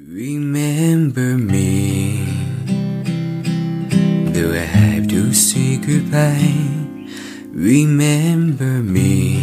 Remember me, do I have to say goodbye? Remember me.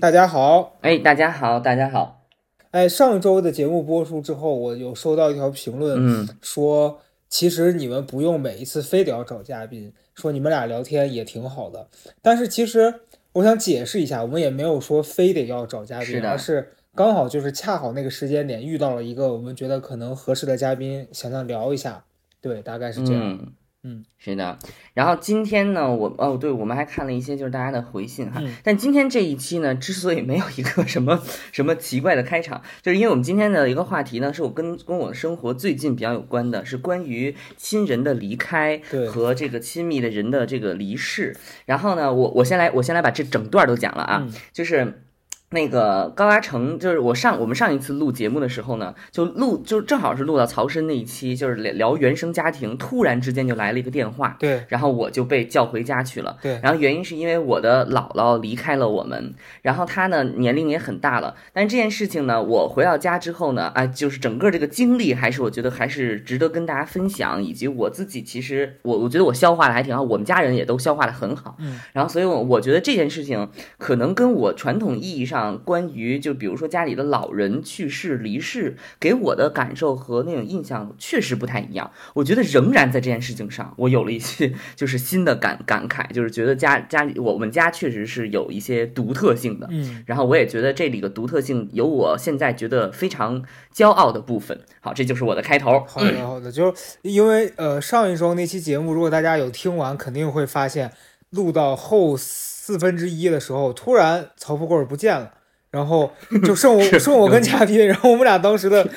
大家好，哎，大家好，大家好。哎，上周的节目播出之后，我有收到一条评论，嗯，说其实你们不用每一次非得要找嘉宾，说你们俩聊天也挺好的。但是其实我想解释一下，我们也没有说非得要找嘉宾，是而是刚好就是恰好那个时间点遇到了一个我们觉得可能合适的嘉宾，想要聊一下。对，大概是这样。嗯嗯，是的。然后今天呢，我哦，对，我们还看了一些就是大家的回信哈。嗯但今天这一期呢，之所以没有一个什么什么奇怪的开场，就是因为我们今天的一个话题呢，是我跟跟我的生活最近比较有关的，是关于亲人的离开和这个亲密的人的这个离世。然后呢，我我先来我先来把这整段都讲了啊，嗯就是。那个高阿成，就是我上我们上一次录节目的时候呢，就录就正好是录到曹参那一期，就是聊聊原生家庭，突然之间就来了一个电话，对然后我就被叫回家去了。对，然后原因是因为我的姥姥离开了我们，然后她呢年龄也很大了，但是这件事情呢，我回到家之后呢，啊，就是整个这个经历还是我觉得还是值得跟大家分享，以及我自己其实我我觉得我消化的还挺好，我们家人也都消化的很好，嗯，然后所以我我觉得这件事情可能跟我传统意义上关于就比如说家里的老人去世离世给我的感受和那种印象确实不太一样，我觉得仍然在这件事情上我有了一些就是新的感感慨，就是觉得家家里我们家确实是有一些独特性的，嗯，然后我也觉得这里的独特性有我现在觉得非常骄傲的部分。好，这就是我的开头。好的，好的，就是因为呃上一周那期节目，如果大家有听完，肯定会发现录到后四分之一的时候，突然曹富贵儿不见了，然后 就剩我剩我跟嘉宾，然后我们俩当时的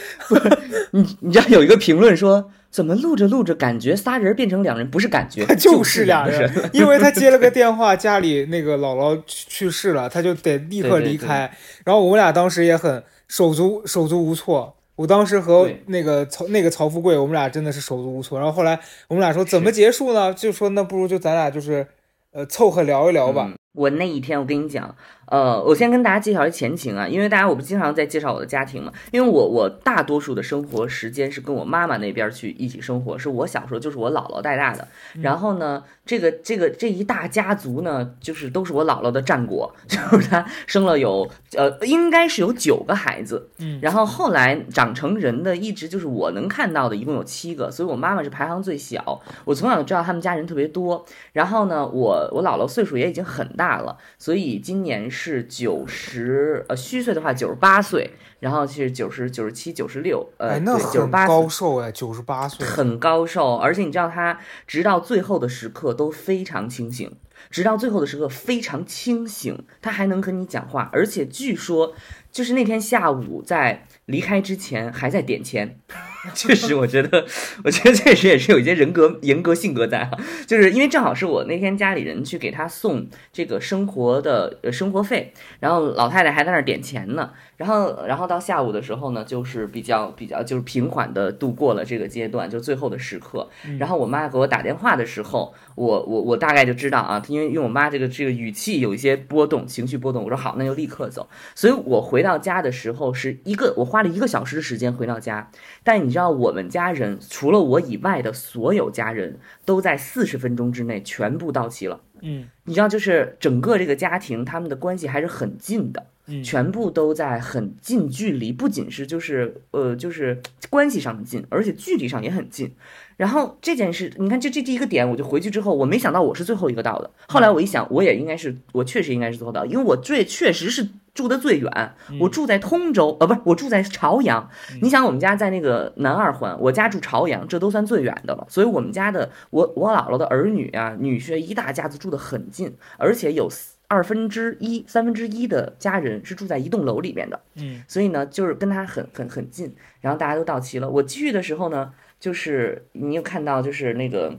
你你知道有一个评论说，怎么录着录着感觉仨人变成两人，不是感觉，他就是俩人。因为他接了个电话，家里那个姥姥去去世了，他就得立刻对对离开。然后我们俩当时也很手足手足无措。我当时和那个曹那个曹富贵，我们俩真的是手足无措。然后后来我们俩说怎么结束呢？就说那不如就咱俩就是呃凑合聊一聊吧。我那一天，我跟你讲，呃，我先跟大家介绍一前情啊，因为大家我不经常在介绍我的家庭嘛，因为我我大多数的生活时间是跟我妈妈那边去一起生活，是我小时候就是我姥姥带大的，然后呢，这个这个这一大家族呢，就是都是我姥姥的战果，就是她生了有呃应该是有九个孩子，嗯然后后来长成人的一直就是我能看到的，一共有七个，所以我妈妈是排行最小。我从小就知道他们家人特别多。然后呢，我我姥姥岁数也已经很大了，所以今年是九十呃虚岁的话九十八岁，然后是九十九十七九十六，呃九十八高寿哎，九十八岁。很高寿，而且你知道他直到最后的时刻都非常清醒，直到最后的时刻非常清醒，他还能跟你讲话，而且据说就是那天下午在离开之前还在点钱。确实，我觉得，我觉得确实也是有一些人格人格性格在哈，就是因为正好是我那天家里人去给他送这个生活的呃生活费，然后老太太还在那儿点钱呢，然后然后到下午的时候呢，就是比较比较就是平缓的度过了这个阶段，就最后的时刻。然后我妈给我打电话的时候，我我我大概就知道啊，因为因为我妈这个这个语气有一些波动，情绪波动，我说好，那就立刻走。所以我回到家的时候是一个我花了一个小时的时间回到家，但你知道我们家人除了我以外的所有家人都在四十分钟之内全部到齐了。嗯你知道，就是整个这个家庭，他们的关系还是很近的，嗯，全部都在很近距离，不仅是就是呃就是关系上的近，而且距离上也很近。然后这件事，你看这这第一个点，我就回去之后，我没想到我是最后一个到的。后来我一想，我也应该是，我确实应该是最后到，因为我最确实是住的最远，我住在通州，呃，不是，我住在朝阳。你想，我们家在那个南二环，我家住朝阳，这都算最远的了。所以我们家的我我姥姥的儿女啊、女婿一大家子住的很近，而且有二分之一、三分之一的家人是住在一栋楼里面的。嗯所以呢，就是跟他很很很近，然后大家都到齐了。我去的时候呢，就是你又看到，就是那个，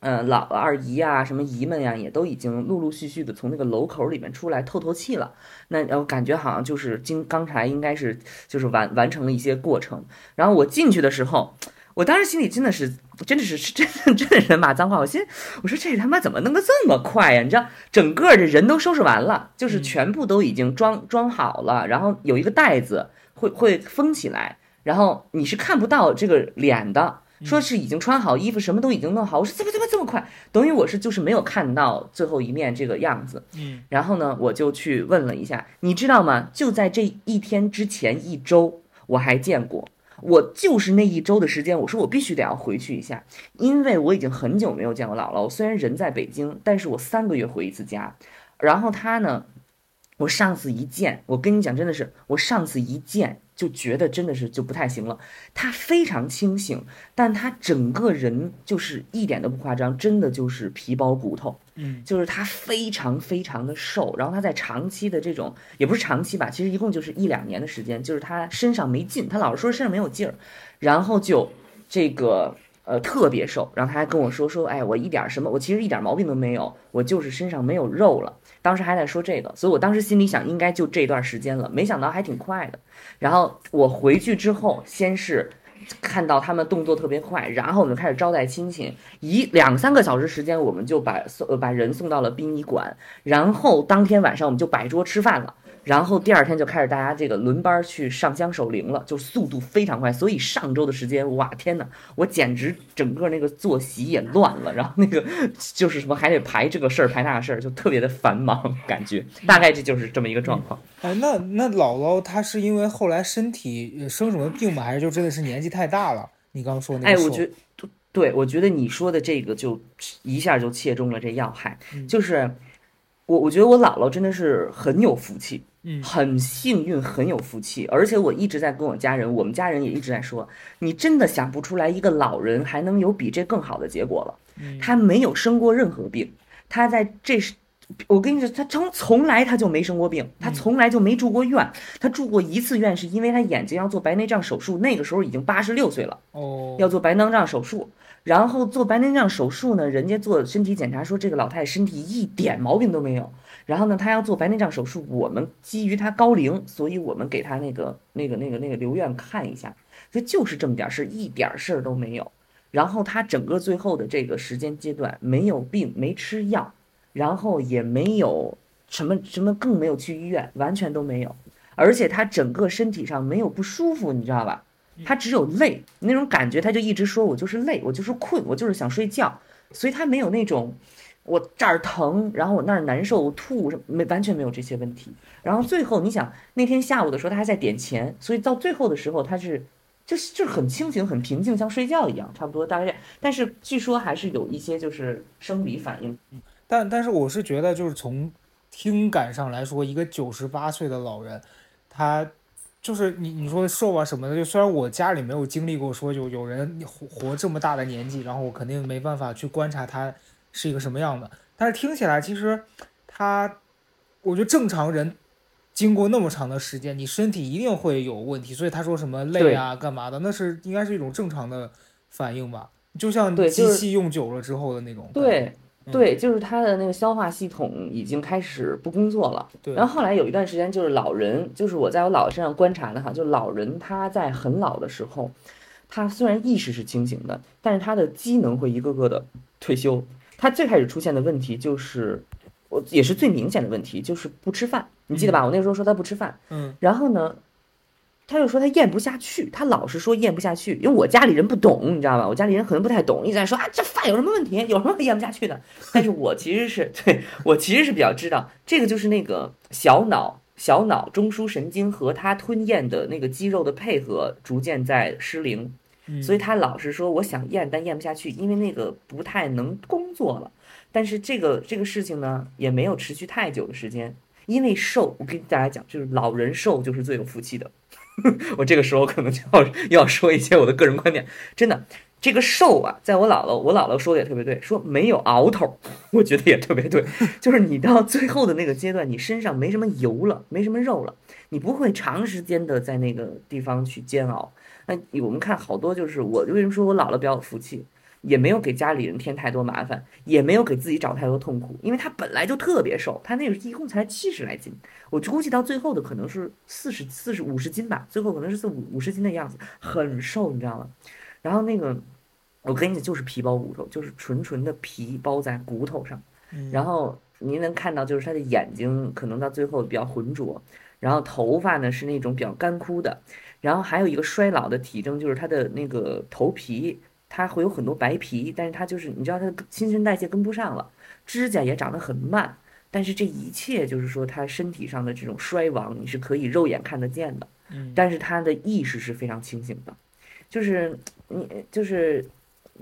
呃，老二姨啊，什么姨们呀、也都已经陆陆续续的从那个楼口里面出来透透气了。那我感觉好像就是今刚才应该是就是完完成了一些过程。然后我进去的时候，我当时心里真的是，真的是是真的真的是骂脏话。我心我说这他妈怎么弄得这么快呀？你知道，整个这人都收拾完了，就是全部都已经装装好了，然后有一个袋子会会封起来，然后你是看不到这个脸的。说是已经穿好衣服，什么都已经弄好。我说怎么怎么这么快？等于我是就是没有看到最后一面这个样子。嗯，然后呢，我就去问了一下，你知道吗？就在这一天之前一周，我还见过。我就是那一周的时间，我说我必须得要回去一下，因为我已经很久没有见我姥姥。我虽然人在北京，但是我三个月回一次家。然后她呢，我上次一见，我跟你讲，真的是我上次一见就觉得真的是就不太行了。他非常清醒，但他整个人就是一点都不夸张，真的就是皮包骨头。嗯，就是他非常非常的瘦，然后他在长期的这种也不是长期吧，其实一共就是一两年的时间，就是他身上没劲，他老是说身上没有劲儿，然后就这个呃特别瘦，然后他还跟我说说，哎，我一点什么，我其实一点毛病都没有，我就是身上没有肉了。当时还在说这个，所以我当时心里想，应该就这段时间了，没想到还挺快的。然后我回去之后，先是。看到他们动作特别快，然后我们就开始招待亲戚，一两三个小时时间，我们就把送把人送到了殡仪馆，然后当天晚上我们就摆桌吃饭了，然后第二天就开始大家这个轮班去上香守灵了，就速度非常快。所以上周的时间，哇天呐，我简直整个那个作息也乱了，然后那个就是什么还得排这个事儿排那个事儿，就特别的繁忙，感觉大概这就是这么一个状况。哎，那那姥姥她是因为后来身体呃生什么病吗？还是就真的是年纪太大了？你刚刚说那个哎，我觉得对，我觉得你说的这个就一下就切中了这要害，嗯就是我我觉得我姥姥真的是很有福气，嗯很幸运，很有福气。而且我一直在跟我家人，我们家人也一直在说，你真的想不出来一个老人还能有比这更好的结果了。嗯他没有生过任何病，他在这是。我跟你说，他从从来他就没生过病，他从来就没住过院。他住过一次院，是因为他眼睛要做白内障手术，那个时候已经八十六岁了。哦，要做白内障手术，然后做白内障手术呢，人家做身体检查说这个老太太身体一点毛病都没有。然后呢，他要做白内障手术，我们基于他高龄，所以我们给他那个那个那个那个留院看一下，所以就是这么点事儿，一点事儿都没有。然后他整个最后的这个时间阶段没有病，没吃药，然后也没有什么什么，更没有去医院，完全都没有。而且他整个身体上没有不舒服，你知道吧？他只有累那种感觉，他就一直说我就是累，我就是困，我就是想睡觉，所以他没有那种我这儿疼，然后我那儿难受，我吐，没完全没有这些问题。然后最后你想那天下午的时候，他还在点钱，所以到最后的时候他是就是就很清醒、很平静，像睡觉一样，差不多大概。但是据说还是有一些就是生理反应。但但是我是觉得，就是从听感上来说，一个九十八岁的老人，他就是你你说瘦啊什么的，就虽然我家里没有经历过说有有人活活这么大的年纪，然后我肯定没办法去观察他是一个什么样的，但是听起来其实他，我觉得正常人经过那么长的时间，你身体一定会有问题，所以他说什么累啊干嘛的，那是应该是一种正常的反应吧，就像机器用久了之后的那种。对嗯对，就是他的那个消化系统已经开始不工作了。对，然后后来有一段时间，就是老人，就是我在我姥姥身上观察的哈，就老人他在很老的时候，他虽然意识是清醒的，但是他的机能会一个个的退休。他最开始出现的问题就是，我也是最明显的问题，就是不吃饭。你记得吧？我那时候说他不吃饭，嗯然后呢，他就说他咽不下去，他老是说咽不下去，因为我家里人不懂，你知道吧？我家里人可能不太懂，一直在说啊，这饭有什么问题？有什么咽不下去的？但是我其实是 对我其实是比较知道，这个就是那个小脑小脑中枢神经和他吞咽的那个肌肉的配合逐渐在失灵，嗯，所以他老是说我想咽，但咽不下去，因为那个不太能工作了。但是这个这个事情呢，也没有持续太久的时间，因为瘦，我跟大家讲，就是老人瘦就是最有福气的。我这个时候可能就要要说一些我的个人观点，真的，这个瘦啊，在我姥姥，我姥姥说的也特别对，说没有熬头，我觉得也特别对，就是你到最后的那个阶段，你身上没什么油了，没什么肉了，你不会长时间的在那个地方去煎熬。那我们看好多就是我为什么说我姥姥比较有福气，也没有给家里人添太多麻烦，也没有给自己找太多痛苦，因为她本来就特别瘦，她那个一共才七十来斤，我估计到最后的可能是四十四十五十斤吧，最后可能是四五五十斤的样子，很瘦，你知道吗？然后那个，我跟你讲，就是皮包骨头，就是纯纯的皮包在骨头上。嗯然后您能看到，就是他的眼睛可能到最后比较浑浊，然后头发呢是那种比较干枯的，然后还有一个衰老的体征，就是他的那个头皮，它会有很多白皮，但是它就是你知道他的新陈代谢跟不上了，指甲也长得很慢，但是这一切就是说他身体上的这种衰亡，你是可以肉眼看得见的。嗯但是他的意识是非常清醒的，就是你就是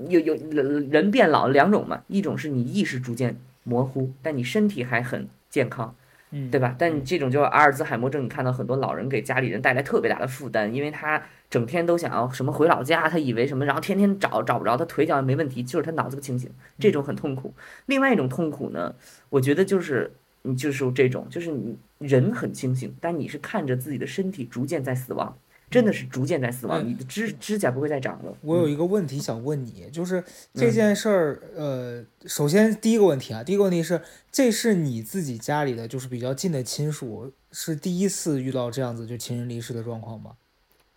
有有人人变老两种嘛，一种是你意识逐渐模糊，但你身体还很健康，嗯对吧？但你这种就是阿尔兹海默症，你看到很多老人给家里人带来特别大的负担，因为他整天都想要什么回老家，他以为什么，然后天天找找不着，他腿脚也没问题，就是他脑子不清醒，这种很痛苦。另外一种痛苦呢，我觉得就是你就是这种，就是你人很清醒，但你是看着自己的身体逐渐在死亡，真的是逐渐在死亡，嗯你的指指甲不会再长了。我有嗯一个问题想问你，就是这件事儿，呃，首先第一个问题啊，第一个问题是，这是你自己家里的就是比较近的亲属，是第一次遇到这样子就亲人离世的状况吗？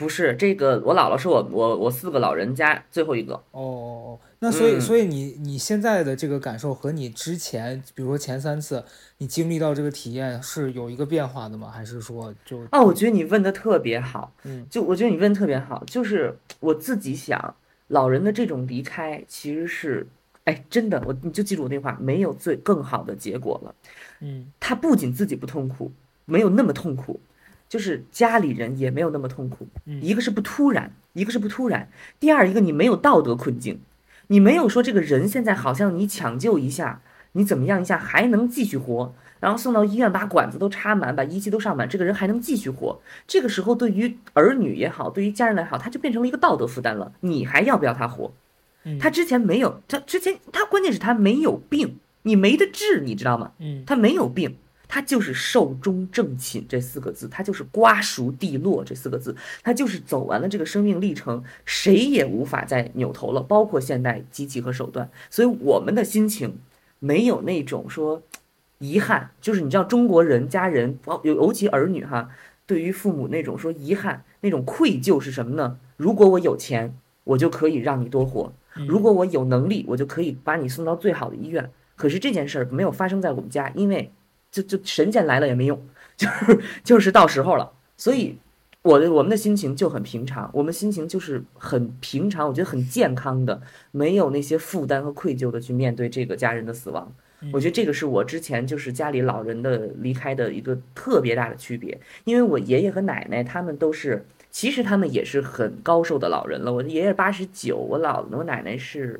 不是这个，我姥姥是我我我四个老人家最后一个。哦哦哦，那所以、嗯所以你你现在的这个感受和你之前，比如说前三次你经历到这个体验是有一个变化的吗？还是说就哦，我觉得你问的特别好，嗯就我觉得你问得特别好，就是我自己想，老人的这种离开其实是，哎，真的，我你就记住我那话，没有最更好的结果了。嗯他不仅自己不痛苦，没有那么痛苦，就是家里人也没有那么痛苦。嗯一个是不突然，一个是不突然，第二一个你没有道德困境，你没有说这个人现在好像你抢救一下，你怎么样一下还能继续活，然后送到医院把管子都插满，把仪器都上满，这个人还能继续活。这个时候对于儿女也好，对于家人来好，他就变成了一个道德负担了。你还要不要他活？嗯他之前没有，他之前他关键是他没有病，你没得治，你知道吗？嗯他没有病，他就是寿终正寝这四个字，他就是瓜熟蒂落这四个字，他就是走完了这个生命历程，谁也无法再扭头了，包括现代机器和手段。所以我们的心情没有那种说遗憾，就是你知道中国人家人，尤尤其儿女哈，对于父母那种说遗憾、那种愧疚是什么呢？如果我有钱，我就可以让你多活；如果我有能力，我就可以把你送到最好的医院。可是这件事儿没有发生在我们家，因为就就神仙来了也没用，就是就是到时候了。所以我的我们的心情就很平常，我们心情就是很平常，我觉得很健康的，没有那些负担和愧疚的去面对这个家人的死亡。我觉得这个是我之前就是家里老人的离开的一个特别大的区别，因为我爷爷和奶奶他们都是，其实他们也是很高寿的老人了。我的爷爷八十九，我姥我奶奶是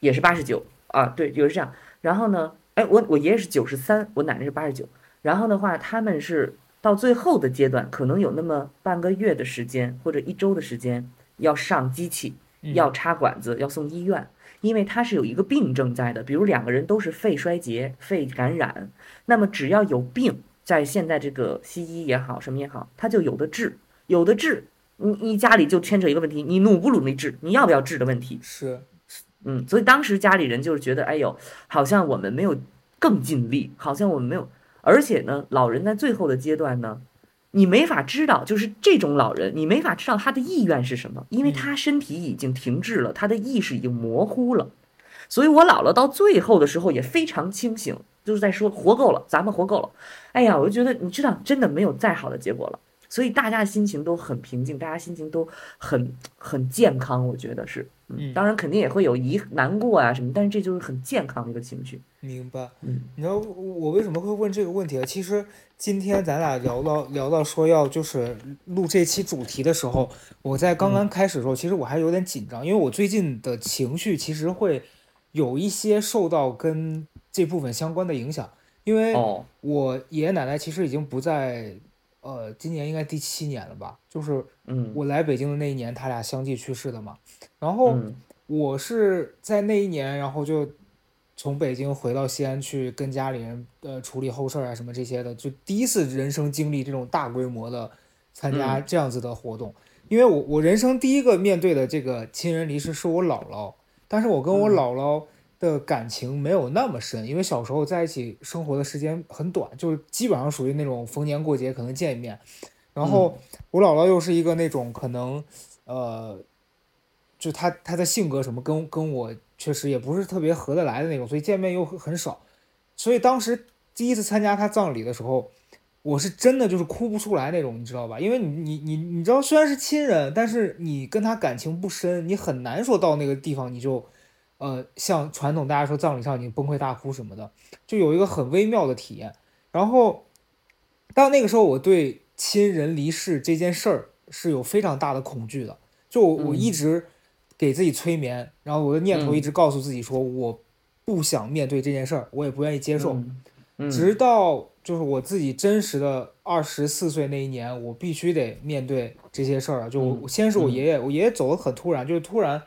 也是八十九啊，对，就是这样。然后呢，哎，我我爷爷是九十三，我奶奶是八十九。然后的话，他们是到最后的阶段，可能有那么半个月的时间或者一周的时间要上机器，要插管子，要送医院。因为他是有一个病症在的，比如两个人都是肺衰竭、肺感染，那么只要有病，在现在这个西医也好，什么也好，他就有的治，有的治。你你家里就牵扯一个问题，你努不努力治，你要不要治的问题。是嗯，所以当时家里人就是觉得，哎呦，好像我们没有更尽力，好像我们没有，而且呢，老人在最后的阶段呢，你没法知道，就是这种老人，你没法知道他的意愿是什么，因为他身体已经停滞了，他的意识已经模糊了。所以我姥姥到最后的时候也非常清醒，就是在说活够了，咱们活够了。哎呀，我就觉得你知道，真的没有再好的结果了。所以大家的心情都很平静，大家心情都很很健康，我觉得是。嗯当然肯定也会有遗难过啊什么，但是这就是很健康的一个情绪。明白。嗯你知道我我为什么会问这个问题啊？其实今天咱俩聊到聊到说要就是录这期主题的时候，我在刚刚开始的时候，其实我还有点紧张，因为我最近的情绪其实会有一些受到跟这部分相关的影响，因为哦，我爷爷奶奶其实已经不在，呃，今年应该第七年了吧，就是嗯，我来北京的那一年，他俩相继去世的嘛。然后嗯我是在那一年，然后就从北京回到西安去跟家里人呃处理后事啊什么这些的，就第一次人生经历这种大规模的参加嗯这样子的活动。因为我我人生第一个面对的这个亲人离世是我姥姥，但是我跟我嗯姥姥的感情没有那么深，因为小时候在一起生活的时间很短，就是基本上属于那种逢年过节可能见一面。然后我姥姥又是一个那种可能，呃，就她她的性格什么跟跟我确实也不是特别合得来的那种，所以见面又很很少。所以当时第一次参加她葬礼的时候，我是真的就是哭不出来那种，你知道吧？因为你你你你知道，虽然是亲人，但是你跟她感情不深，你很难说到那个地方你就，呃，像传统大家说葬礼上你崩溃大哭什么的，就有一个很微妙的体验。然后到那个时候，我对亲人离世这件事儿是有非常大的恐惧的。就我我一直给自己催眠，然后我的念头一直告诉自己说，我不想面对这件事儿，我也不愿意接受。嗯直到就是我自己真实的二十四岁那一年，我必须得面对这些事儿啊。就我先是我爷爷，我爷爷走的很突然，就是突然，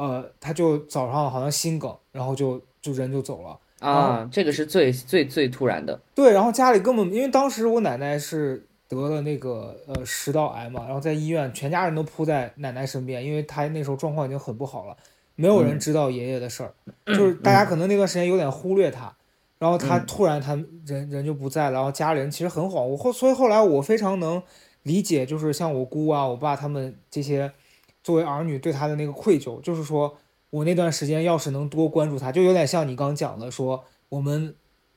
呃，他就早上好像心梗，然后就就人就走了。啊，这个是最最最突然的。对，然后家里根本因为当时我奶奶是得了那个呃食道癌嘛，然后在医院全家人都扑在奶奶身边，因为她那时候状况已经很不好了，没有人嗯知道爷爷的事儿，就是大家可能那段时间有点忽略他，然后他嗯突然他人人就不在了，然后家里人其实很恍惚，后所以后来我非常能理解，就是像我姑啊、我爸他们这些作为儿女对他的那个愧疚，就是说我那段时间要是能多关注他，就有点像你刚讲的说我们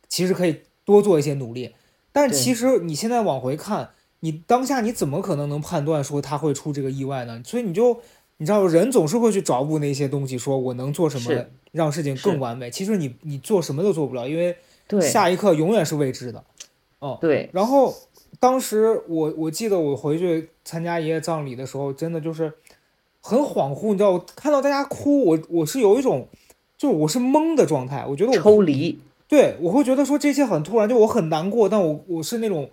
其实可以多做一些努力，但是其实你现在往回看，你当下你怎么可能能判断说他会出这个意外呢？所以你就你知道，人总是会去找补那些东西，说我能做什么是让事情更完美。其实你你做什么都做不了，因为下一刻永远是未知的。对，然后当时我我记得我回去参加爷爷葬礼的时候，真的就是很恍惚，你知道，我看到大家哭，我我是有一种就是我是懵的状态，我觉得我抽离。对，我会觉得说这些很突然，就我很难过，但我我是那种，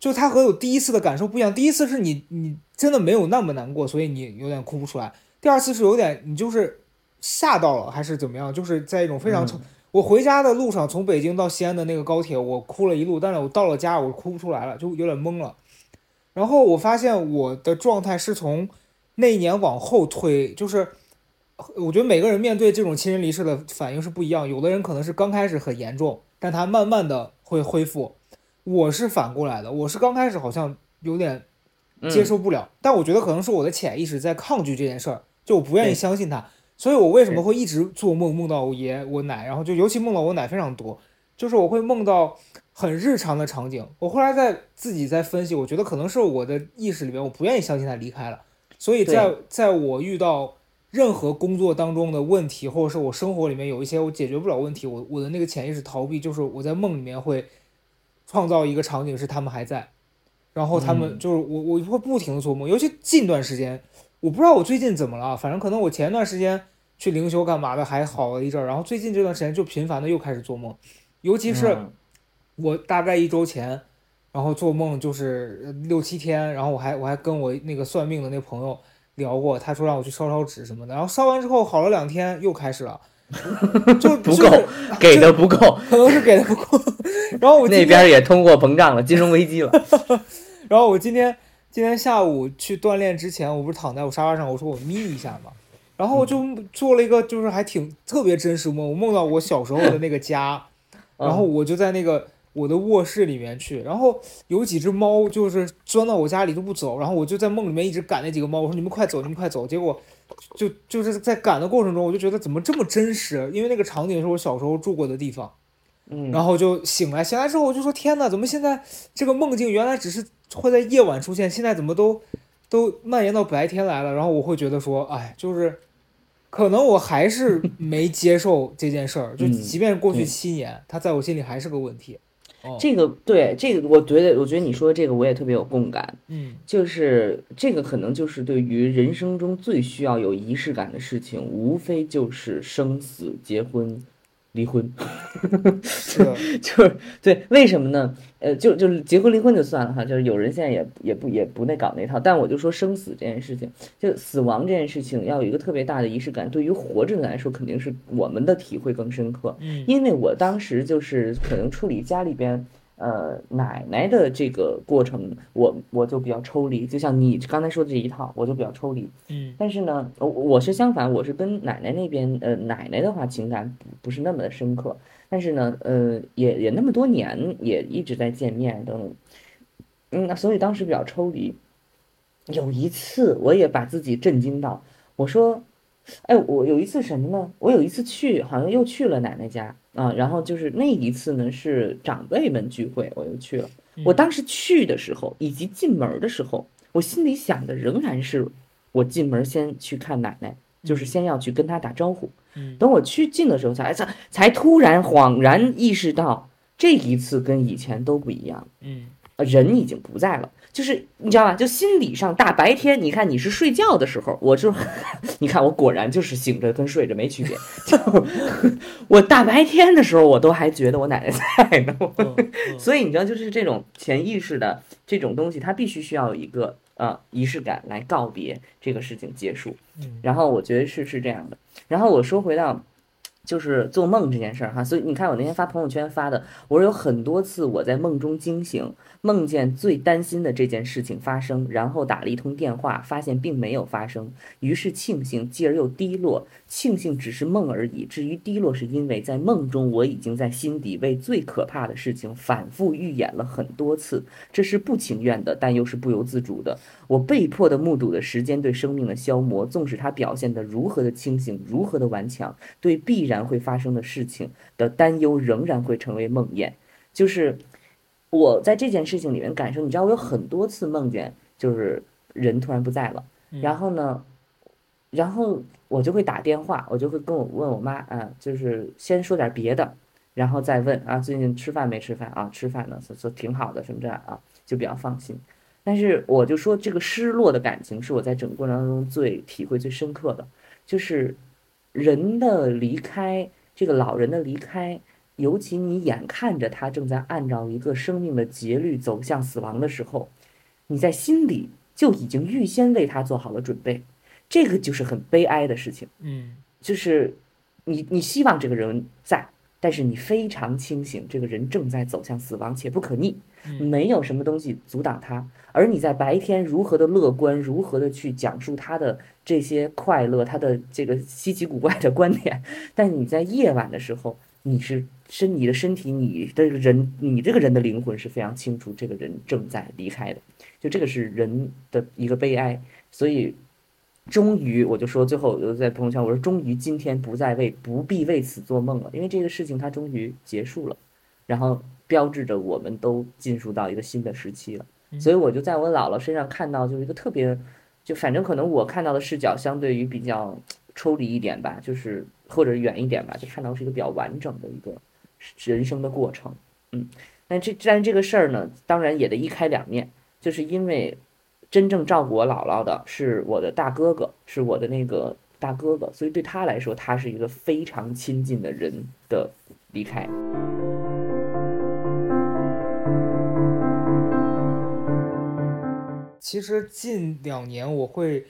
就他和我第一次的感受不一样。第一次是你你真的没有那么难过，所以你有点哭不出来。第二次是有点你就是吓到了还是怎么样，就是在一种非常嗯我回家的路上，从北京到西安的那个高铁，我哭了一路，但是我到了家，我哭不出来了，就有点懵了。然后我发现我的状态是从那一年往后推，就是我觉得每个人面对这种亲人离世的反应是不一样，有的人可能是刚开始很严重，但他慢慢的会恢复。我是反过来的，我是刚开始好像有点嗯接受不了，但我觉得可能是我的潜意识在抗拒这件事儿，就我不愿意相信他，所以我为什么会一直做梦梦到我爷我奶，然后就尤其梦到我奶非常多，就是我会梦到很日常的场景。我后来在自己在分析，我觉得可能是我的意识里面我不愿意相信他离开了，所以在在我遇到任何工作当中的问题，或者是我生活里面有一些我解决不了问题，我我的那个潜意识逃避，就是我在梦里面会创造一个场景是他们还在，然后他们嗯。就是我我会不停的做梦，尤其近段时间，我不知道我最近怎么了，反正可能我前段时间去灵修干嘛的还好了一阵儿，然后最近这段时间就频繁的又开始做梦，尤其是嗯。我大概一周前，然后做梦就是呃六七天，然后我还我还跟我那个算命的那朋友聊过，他说让我去烧烧纸什么的，然后烧完之后好了两天又开始了，就不够就是给的不够，可能是给的不够，然后我那边也通货膨胀了，金融危机了。然后我今天今天下午去锻炼之前，我不是躺在我沙发上，我说我眯一下嘛，然后我就做了一个就是还挺特别真实梦，我梦到我小时候的那个家，然后我就在那个我的卧室里面去，然后有几只猫就是钻到我家里都不走，然后我就在梦里面一直赶那几个猫，我说你们快走，你们快走，结果就就是在赶的过程中，我就觉得怎么这么真实，因为那个场景是我小时候住过的地方。嗯，然后就醒来，醒来之后我就说天呐，怎么现在这个梦境原来只是会在夜晚出现，现在怎么都都蔓延到白天来了？然后我会觉得说，哎，就是可能我还是没接受这件事儿，就嗯即便过去七年，它在我心里还是个问题。哦，这个对这个，我觉得我觉得你说的这个我也特别有共感，嗯。就是这个可能就是对于人生中最需要有仪式感的事情，无非就是生死、结婚、离婚。就是对，为什么呢？呃，就就是结婚离婚就算了哈，就是有人现在也也不也不那搞那套，但我就说生死这件事情，就死亡这件事情要有一个特别大的仪式感，对于活着的来说，肯定是我们的体会更深刻。嗯因为我当时就是可能处理家里边呃奶奶的这个过程，我我就比较抽离，就像你刚才说的这一套，我就比较抽离。嗯但是呢，我我是相反，我是跟奶奶那边，呃，奶奶的话情感不不是那么的深刻，但是呢，呃，也也那么多年，也一直在见面等等，嗯，那所以当时比较抽离。有一次，我也把自己震惊到，我说哎，我有一次什么呢？我有一次去，好像又去了奶奶家啊，然后就是那一次呢是长辈们聚会，我又去了。我当时去的时候，以及进门的时候，我心里想的仍然是，我进门先去看奶奶，就是先要去跟她打招呼。嗯等我去进的时候才，才才突然恍然意识到，这一次跟以前都不一样，嗯呃人已经不在了。就是你知道吧？就心理上，大白天，你看你是睡觉的时候，我就，你看我果然就是醒着跟睡着没区别。就 我大白天的时候，我都还觉得我奶奶在呢。所以你知道，就是这种潜意识的这种东西，它必须需要有一个呃仪式感来告别这个事情结束。嗯然后我觉得是是这样的。然后我说回到。就是做梦这件事儿哈，所以你看我那天发朋友圈发的，我说有很多次我在梦中惊醒，梦见最担心的这件事情发生，然后打了一通电话，发现并没有发生，于是庆幸，继而又低落。庆幸只是梦而已，至于低落，是因为在梦中我已经在心底为最可怕的事情反复预演了很多次，这是不情愿的，但又是不由自主的。我被迫的目睹了时间对生命的消磨，纵使它表现得如何的清醒，如何的顽强，对必然会发生的事情的担忧仍然会成为梦魇。就是我在这件事情里面感受，你知道，我有很多次梦见，就是人突然不在了，然后呢，然后我就会打电话，我就会跟我问我妈啊，就是先说点别的，然后再问啊，最近吃饭没吃饭啊？吃饭呢，说说挺好的什么这样啊，就比较放心。但是我就说，这个失落的感情是我在整个过程当中最体会最深刻的，就是人的离开，这个老人的离开，尤其你眼看着他正在按照一个生命的节律走向死亡的时候，你在心里就已经预先为他做好了准备，这个就是很悲哀的事情。嗯就是你你希望这个人在，但是你非常清醒，这个人正在走向死亡且不可逆，嗯没有什么东西阻挡他。而你在白天如何的乐观，如何的去讲述他的这些快乐，他的这个稀奇古怪的观点，但你在夜晚的时候，你是身你的身体，你的人，你这个人的灵魂是非常清楚，这个人正在离开的，就这个是人的一个悲哀，所以。终于，我就说最后，我就在朋友圈我说，终于今天不再为不必为此做梦了，因为这个事情它终于结束了，然后标志着我们都进入到一个新的时期了。所以我就在我姥姥身上看到，就是一个特别，就反正可能我看到的视角相对于比较抽离一点吧，就是或者远一点吧，就看到是一个比较完整的一个人生的过程。嗯，但这但是这个事儿呢，当然也得一开两面，就是因为。真正照顾我姥姥的是我的大哥哥，是我的那个大哥哥，所以对他来说，他是一个非常亲近的人的离开。其实近两年我会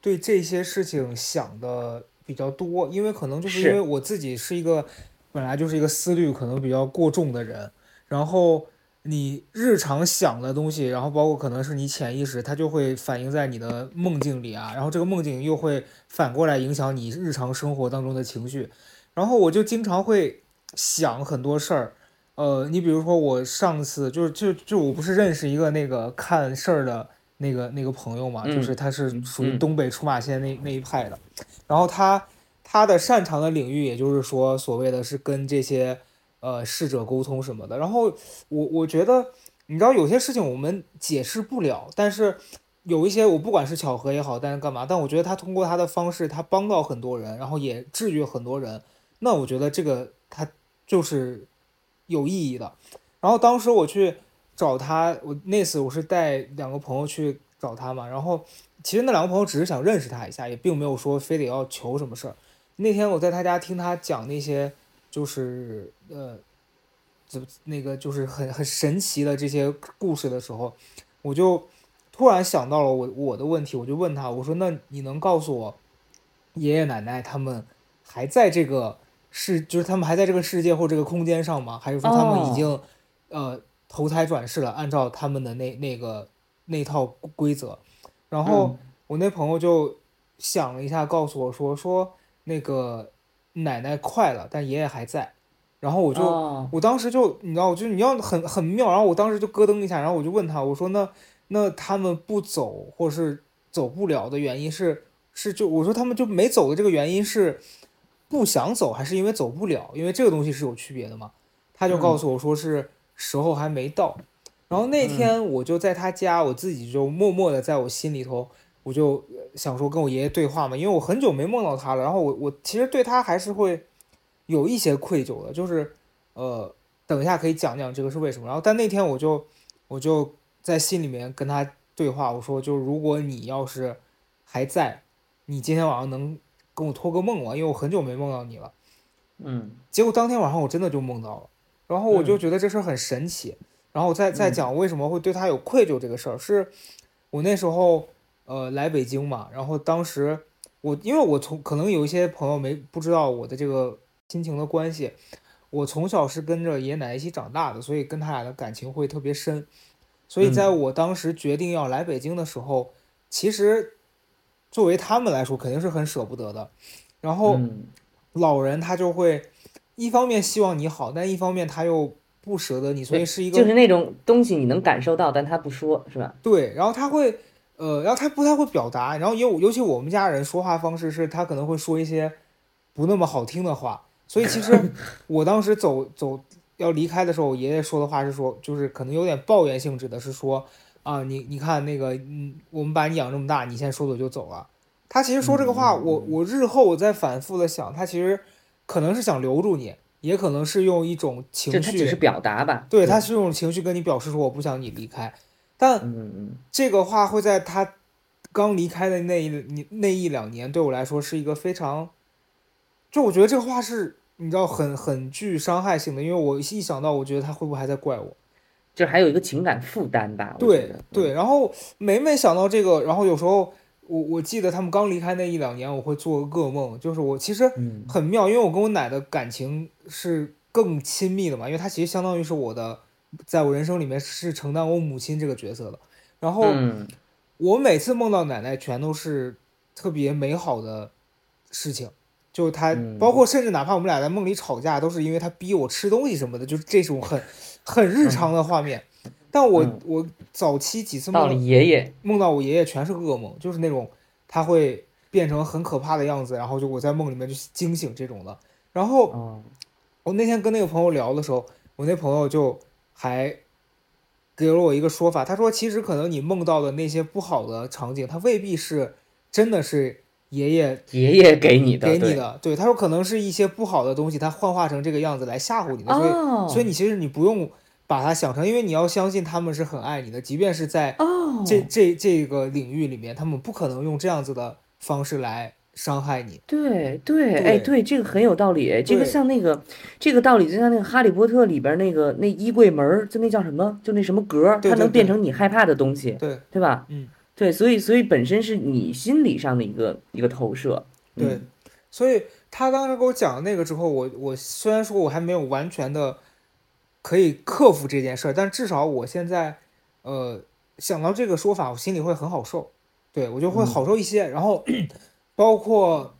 对这些事情想的比较多，因为可能就是因为我自己是一个本来就是一个思虑可能比较过重的人，然后你日常想的东西，然后包括可能是你潜意识，它就会反映在你的梦境里啊，然后这个梦境又会反过来影响你日常生活当中的情绪，然后我就经常会想很多事儿。呃，你比如说我上次就是就就我不是认识一个那个看事儿的那个那个朋友嘛，就是嗯他是属于嗯东北出马仙那那一派的，然后他他的擅长的领域，也就是说所谓的是跟这些呃逝者沟通什么的。然后我我觉得，你知道有些事情我们解释不了，但是有一些我不管是巧合也好，但是干嘛，但我觉得他通过他的方式，他帮到很多人，然后也治愈很多人，那我觉得这个他就是有意义的。然后当时我去找他，我那次我是带两个朋友去找他嘛，然后其实那两个朋友只是想认识他一下，也并没有说非得要求什么事儿。那天我在他家听他讲那些，就是呃，怎么那个就是很很神奇的这些故事的时候，我就突然想到了我我的问题，我就问他，我说那你能告诉我，爷爷奶奶他们还在这个世，就是他们还在这个世界或这个空间上吗？还是说他们已哦经、呃投胎转世了，按照他们的那那个那套规则？然后嗯我那朋友就想了一下，告诉我说说那个奶奶快了，但爷爷还在。然后我就、哦我当时就你知道，我就你要很很妙，然后我当时就咯噔一下，然后我就问他，我说那那他们不走或是走不了的原因是是就我说他们就没走的这个原因是不想走，还是因为走不了？因为这个东西是有区别的嘛。他就告诉我说是时候还没到。然后那天我就在他家，我自己就默默的在我心里头，我就想说跟我爷爷对话嘛，因为我很久没梦到他了。然后我我其实对他还是会有一些愧疚的，就是呃，等一下可以讲讲这个是为什么。然后但那天我就我就在心里面跟他对话，我说就如果你要是还在，你今天晚上能跟我托个梦吗？因为我很久没梦到你了。嗯结果当天晚上我真的就梦到了，然后我就嗯觉得这事儿很神奇。然后我再再讲为什么会对他有愧疚这个事儿，是我那时候呃来北京嘛，然后当时我因为我从可能有一些朋友没不知道我的这个亲情的关系，我从小是跟着爷爷奶奶一起长大的，所以跟他俩的感情会特别深。所以在我当时决定要来北京的时候，其实作为他们来说肯定是很舍不得的。然后嗯老人他就会一方面希望你好，但一方面他又不舍得你，所以是一个就是那种东西你能感受到，但他不说，是吧？对，然后他会，呃，然后他不太会表达，然后也有，尤其我们家人说话方式是他可能会说一些不那么好听的话，所以其实 我当时走走要离开的时候，我爷爷说的话是说，就是可能有点抱怨性质的，是说啊，你你看那个，嗯，我们把你养这么大，你现在说走就走了。他其实说这个话，我我日后我在反复的想，他其实可能是想留住你，也可能是用一种情绪他只是绪，表达吧。对，他是用情绪跟你表示说我不想你离开，但这个话会在他刚离开的那一那一两年，对我来说是一个非常，就我觉得这个话是你知道很很具伤害性的，因为我一想到，我觉得他会不会还在怪我？就还有一个情感负担吧。对，对，然后每每想到这个，然后有时候我我记得他们刚离开那一两年，我会做个噩梦，就是我其实嗯很妙，因为我跟我奶的感情是更亲密的嘛，因为她其实相当于是我的，在我人生里面是承担我母亲这个角色的，然后。嗯我每次梦到奶奶，全都是特别美好的事情，就她，嗯包括甚至哪怕我们俩在梦里吵架，都是因为她逼我吃东西什么的，就是这种很很日常的画面。但我嗯。我早期几次梦到爷爷，梦到我爷爷，全是噩梦，就是那种他会变成很可怕的样子，然后就我在梦里面就惊醒这种的。然后哦，我那天跟那个朋友聊的时候，我那朋友就还给了我一个说法，他说其实可能你梦到的那些不好的场景，他未必是真的是爷爷爷爷给你的，给你的，对，他说可能是一些不好的东西，他幻化成这个样子来吓唬你的，所以哦，所以你其实你不用把它想成，因为你要相信他们是很爱你的，即便是在哦，这这这个领域里面，他们不可能用这样子的方式来伤害你。对对，对哎，对，这个很有道理。哎这个像那个，这个道理就像那个《哈利波特》里边那个那衣柜门，就那叫什么？就那什么格它能变成你害怕的东西，对对吧？嗯，对，所以所以本身是你心理上的一个一个投射。对嗯，所以他当时给我讲那个之后，我我虽然说我还没有完全的可以克服这件事儿，但至少我现在呃想到这个说法，我心里会很好受，对我就会好受一些。然后包括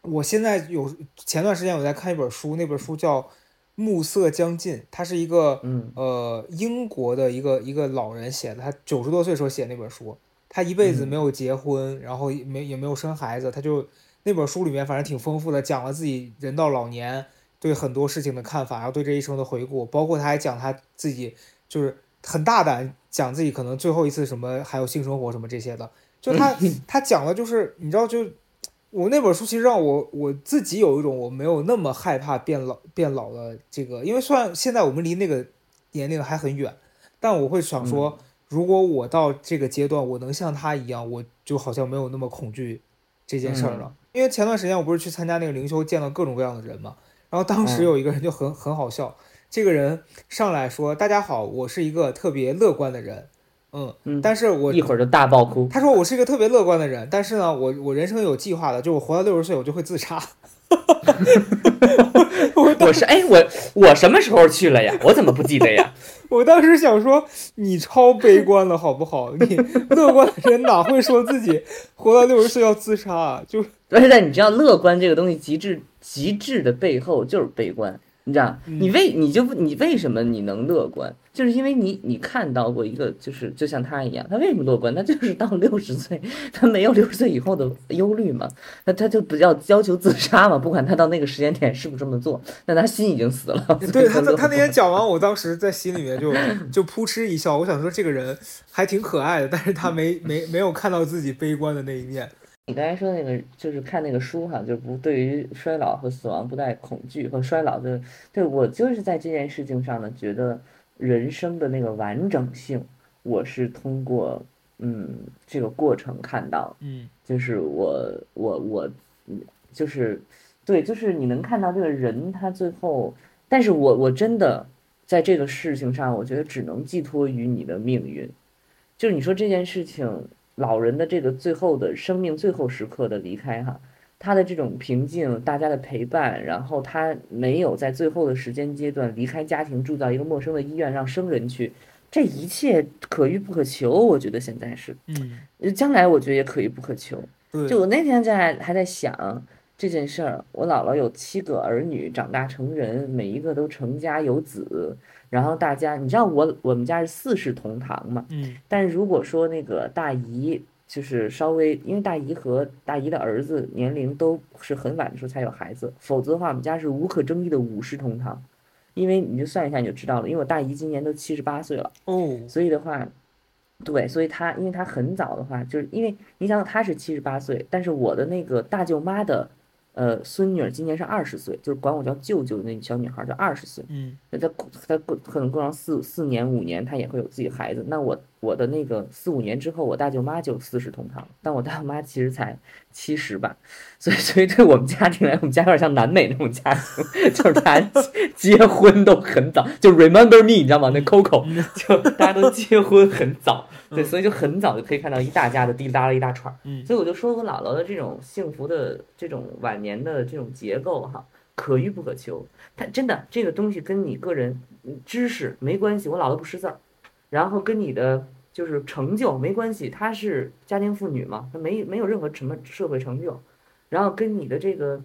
我现在有前段时间我在看一本书，那本书叫《暮色将近》，它是一个嗯。呃英国的一个一个老人写的，他九十多岁时候写那本书，他一辈子嗯。没有结婚，然后也没也没有生孩子，他就那本书里面反正挺丰富的，讲了自己人到老年对很多事情的看法，然后对这一生的回顾，包括他还讲他自己就是很大胆讲自己可能最后一次什么还有性生活什么这些的，就他他讲的就是你知道就。我那本书其实让我我自己有一种我没有那么害怕变老变老的这个，因为虽然现在我们离那个年龄还很远，但我会想说，如果我到这个阶段，我能像他一样，我就好像没有那么恐惧这件事儿了。因为前段时间我不是去参加那个灵修，见到各种各样的人嘛，然后当时嗯有一个人就很很好笑，这个人上来说：“大家好，我是一个特别乐观的人，嗯，嗯但是我一会儿就大爆哭。他说我是一个特别乐观的人，但是呢，我我人生有计划的，就我活到六十岁，我就会自杀。我是哎，我我什么时候去了呀？我怎么不记得呀？我当时想说，你超悲观了，好不好？你 乐观的人哪会说自己活到六十岁要自杀啊？就而且在你知道，乐观这个东西极致极致的背后就是悲观。你知道，嗯你为你就你为什么你能乐观？就是因为你你看到过一个，就是就像他一样，他为什么乐观？他就是到六十岁，他没有六十岁以后的忧虑嘛，那他就不要要求自杀嘛，不管他到那个时间点是不是这么做，但他心已经死了。对他，他那天讲完，我当时在心里面就 就扑哧一笑。我想说这个人还挺可爱的，但是他没没没有看到自己悲观的那一面。你刚才说那个就是看那个书哈，就不对于衰老和死亡不带恐惧和衰老的，对我就是在这件事情上呢，觉得人生的那个完整性，我是通过嗯这个过程看到，嗯就是我我我嗯就是对，就是你能看到这个人他最后，但是我我真的在这个事情上，我觉得只能寄托于你的命运，就是你说这件事情。老人的这个最后的生命最后时刻的离开哈，他的这种平静，大家的陪伴，然后他没有在最后的时间阶段离开家庭，住到一个陌生的医院，让生人去，这一切可遇不可求。我觉得现在是，嗯，呃将来我觉得也可遇不可求。对，就我那天在还在想这件事儿，我姥姥有七个儿女，长大成人，每一个都成家有子，然后大家，你知道我我们家是四世同堂嘛，嗯但是如果说那个大姨就是稍微，因为大姨和大姨的儿子年龄都是很晚的时候才有孩子，否则的话，我们家是无可争议的五世同堂。因为你就算一下你就知道了，因为我大姨今年都七十八岁了，哦，所以的话，对，所以她因为她很早的话，就是因为你想想她是七十八岁，但是我的那个大舅妈的呃孙女儿今年是二十岁，就是管我叫舅舅的那小女孩儿就二十岁。嗯那她她过可能过上四四年五年，她也会有自己孩子。那我我的那个四五年之后，我大舅妈就四世同堂，但我大舅妈其实才七十吧，所以所以对我们家庭来，我们家有点像南美那种家庭，就是大家结结婚都很早，就 Remember Me，你知道吗？那 Coco 就大家都结婚很早，对，所以就很早就可以看到一大家的滴哩哒啦一大串所以我就说我姥姥的这种幸福的这种晚年的这种结构哈，可遇不可求。它真的这个东西跟你个人嗯知识没关系，我姥姥不识字儿，然后跟你的就是成就没关系，她是家庭妇女嘛，她没没有任何什么社会成就，然后跟你的这个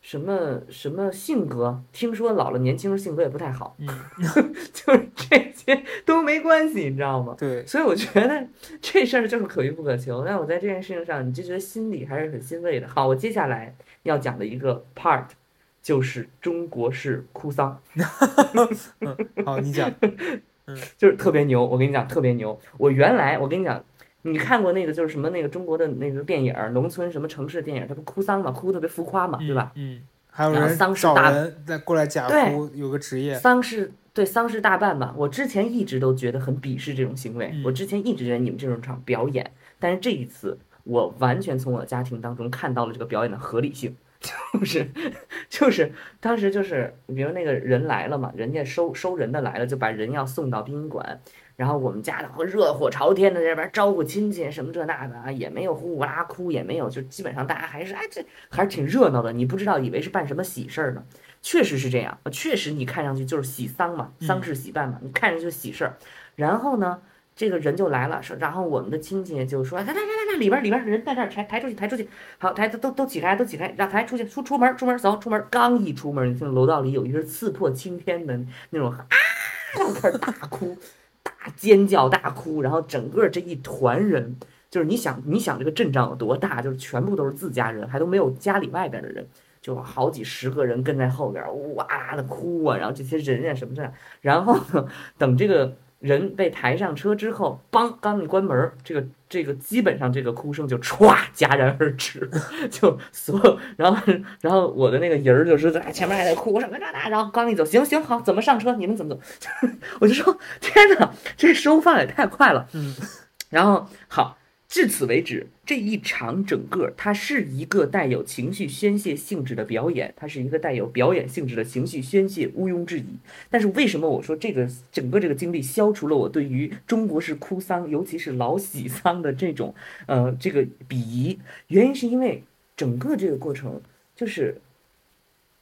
什么什么性格，听说老了年轻时性格也不太好，嗯，就是这些都没关系，你知道吗？对，所以我觉得这事儿就是可遇不可求。但我在这件事情上，你就觉得心里还是很欣慰的。好，我接下来要讲的一个 part 就是中国式哭丧，好，你讲，就是特别牛。我跟你讲，特别牛。我原来我跟你讲，你看过那个就是什么那个中国的那个电影儿，农村什么城市的电影儿，它不哭丧嘛，哭得特别浮夸嘛，对吧？嗯，还有人找丧事大人再过来假对哭，有个职业，丧事对丧事大办嘛，我之前一直都觉得很鄙视这种行为，嗯我之前一直觉得你们这种场表演，但是这一次我完全从我的家庭当中看到了这个表演的合理性，就是就是当时就是比如那个人来了嘛，人家收收人的来了，就把人要送到殡仪馆。然后我们家的热火朝天的在这边招呼亲戚什么这那的啊，也没有呼呼啦哭，也没有，就基本上大家还是哎这还是挺热闹的。你不知道以为是办什么喜事儿呢，确实是这样，确实你看上去就是喜丧嘛，嗯丧事喜办嘛，你看上去就喜事儿。然后呢，这个人就来了，说，然后我们的亲戚就说，来来来来来，里边里边人在这儿，抬抬出去，抬出去，好，抬都都都起开，都起开，让抬出去，出出门出门走出门，刚一出门，你听楼道里有一声刺破青天的那种啊，然后开始大哭，大尖叫大哭，然后整个这一团人。就是你想，你想这个阵仗有多大？就是全部都是自家人，还都没有家里外边的人，就好几十个人跟在后边，哇的哭啊，然后这些人啊什么的，然后，等这个人被抬上车之后，梆，刚一关门儿，这个这个基本上这个哭声就歘戛然而止，就所有，然后然后我的那个人儿就是在前面还在哭什么这那，然后刚一走，行行好，怎么上车？你们怎么走？我就说天哪，这收放也太快了。嗯，然后好，至此为止，这一场整个它是一个带有情绪宣泄性质的表演，它是一个带有表演性质的情绪宣泄，毋庸置疑。但是为什么我说这个整个这个经历消除了我对于中国式哭丧，尤其是老喜丧的这种呃这个鄙夷？原因是因为整个这个过程就是。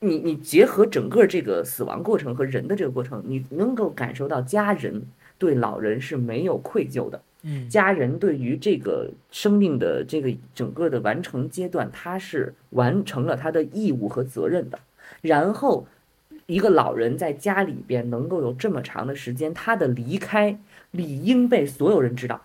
你你结合整个这个死亡过程和人的这个过程，你能够感受到家人对老人是没有愧疚的，嗯家人对于这个生命的这个整个的完成阶段，他是完成了他的义务和责任的。然后，一个老人在家里边能够有这么长的时间，他的离开理应被所有人知道。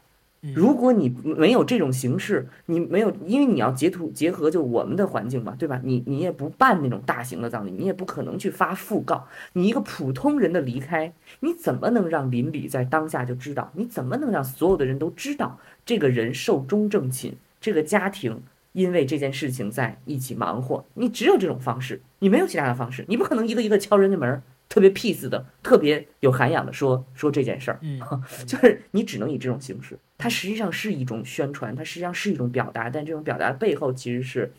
如果你没有这种形式，你没有，因为你要截图结合就我们的环境嘛，对吧？你你也不办那种大型的葬礼，你也不可能去发讣告。你一个普通人的离开，你怎么能让邻里在当下就知道？你怎么能让所有的人都知道这个人寿终正寝？这个家庭因为这件事情在一起忙活，你只有这种方式，你没有其他的方式，你不可能一个一个敲人家门儿。特别 peace 的，特别有涵养的说说这件事儿，嗯，就是你只能以这种形式，它实际上是一种宣传，它实际上是一种表达，但这种表达背后其实是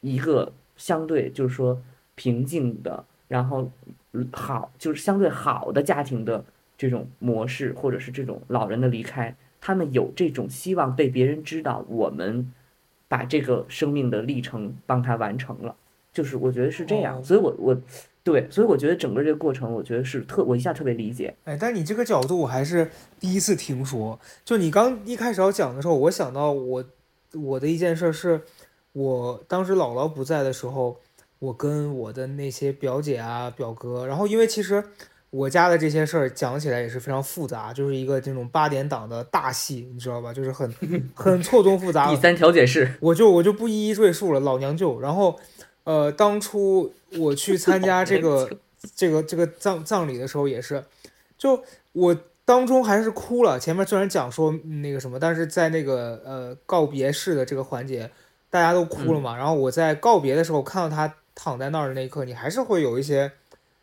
一个相对就是说平静的，然后好就是相对好的家庭的这种模式，或者是这种老人的离开，他们有这种希望被别人知道，我们把这个生命的历程帮他完成了，就是我觉得是这样，所以我我。对，所以我觉得整个这个过程，我觉得是特，我一下特别理解。哎，但你这个角度我还是第一次听说。就你刚一开始要讲的时候，我想到我我的一件事是，我当时姥姥不在的时候，我跟我的那些表姐啊、表哥，然后因为其实我家的这些事儿讲起来也是非常复杂，就是一个这种八点档的大戏，你知道吧？就是很 很错综复杂。第三调解室，我就我就不一一赘述了，老娘舅。然后。呃，当初我去参加这个这个这个葬葬礼的时候，也是，就我当中还是哭了。前面虽然讲说那个什么，但是在那个呃告别式的这个环节，大家都哭了嘛。然后我在告别的时候看到他躺在那儿的那一刻，你还是会有一些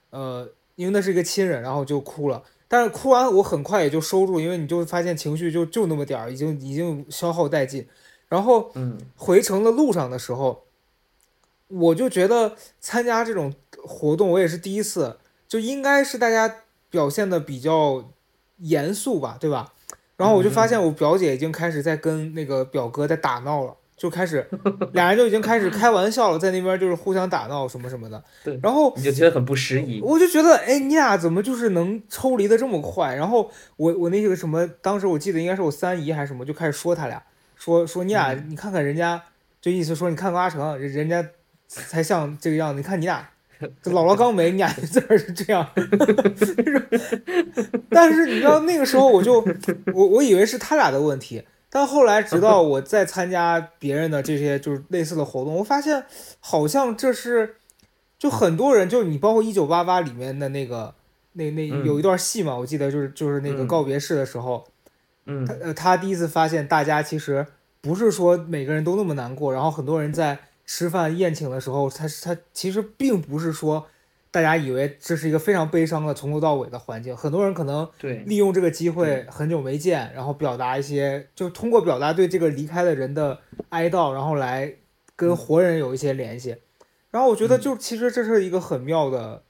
呃，因为那是一个亲人，然后就哭了。但是哭完我很快也就收住，因为你就发现情绪就就那么点儿，已经已经消耗殆尽。然后回程的路上的时候。我就觉得参加这种活动，我也是第一次，就应该是大家表现的比较严肃吧，对吧？然后我就发现我表姐已经开始在跟那个表哥在打闹了，就开始俩人就已经开始开玩笑了，在那边就是互相打闹什么什么的。对，然后你就觉得很不适宜。我就觉得，哎，你俩怎么就是能抽离的这么快？然后我我那个什么，当时我记得应该是我三姨还是什么，就开始说他俩，说说你俩，你看看人家，就意思说你看看阿成，人人家。才像这个样子，你看你俩，这姥姥刚没，你俩这是这样。但是你知道那个时候，我就我我以为是他俩的问题，但后来直到我在参加别人的这些就是类似的活动，我发现好像这是就很多人，就是你包括一九八八里面的那个那那有一段戏嘛，我记得就是就是那个告别式的时候，嗯，他呃他第一次发现大家其实不是说每个人都那么难过，然后很多人在。吃饭宴请的时候，他他其实并不是说大家以为这是一个非常悲伤的从头到尾的环境，很多人可能对利用这个机会很久没见，然后表达一些，就通过表达对这个离开的人的哀悼，然后来跟活人有一些联系。然后我觉得，就其实这是一个很妙的。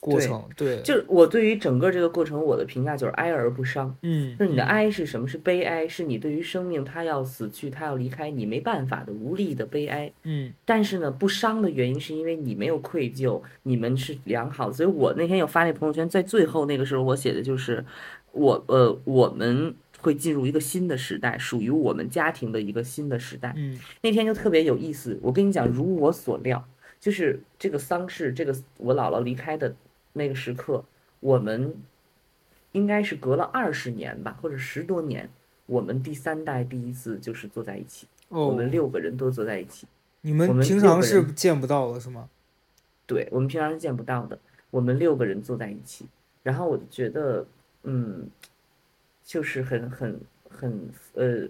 过程对，就是我对于整个这个过程，我的评价就是哀而不伤。嗯，就是你的哀是什么？是悲哀，是你对于生命他要死去，他要离开，你没办法的无力的悲哀。嗯，但是呢，不伤的原因是因为你没有愧疚，你们是良好。所以我那天有发那朋友圈，在最后那个时候我写的就是，我呃我们会进入一个新的时代，属于我们家庭的一个新的时代。嗯，那天就特别有意思。我跟你讲，如我所料，就是这个丧事，这个我姥姥离开的。那个时刻，我们应该是隔了二十年吧，或者十多年，我们第三代第一次就是坐在一起，我们六个人都坐在一起。你们平常是见不到的是吗？对，我们平常是见不到的。我们六个人坐在一起，然后我就觉得，嗯，就是很很很呃，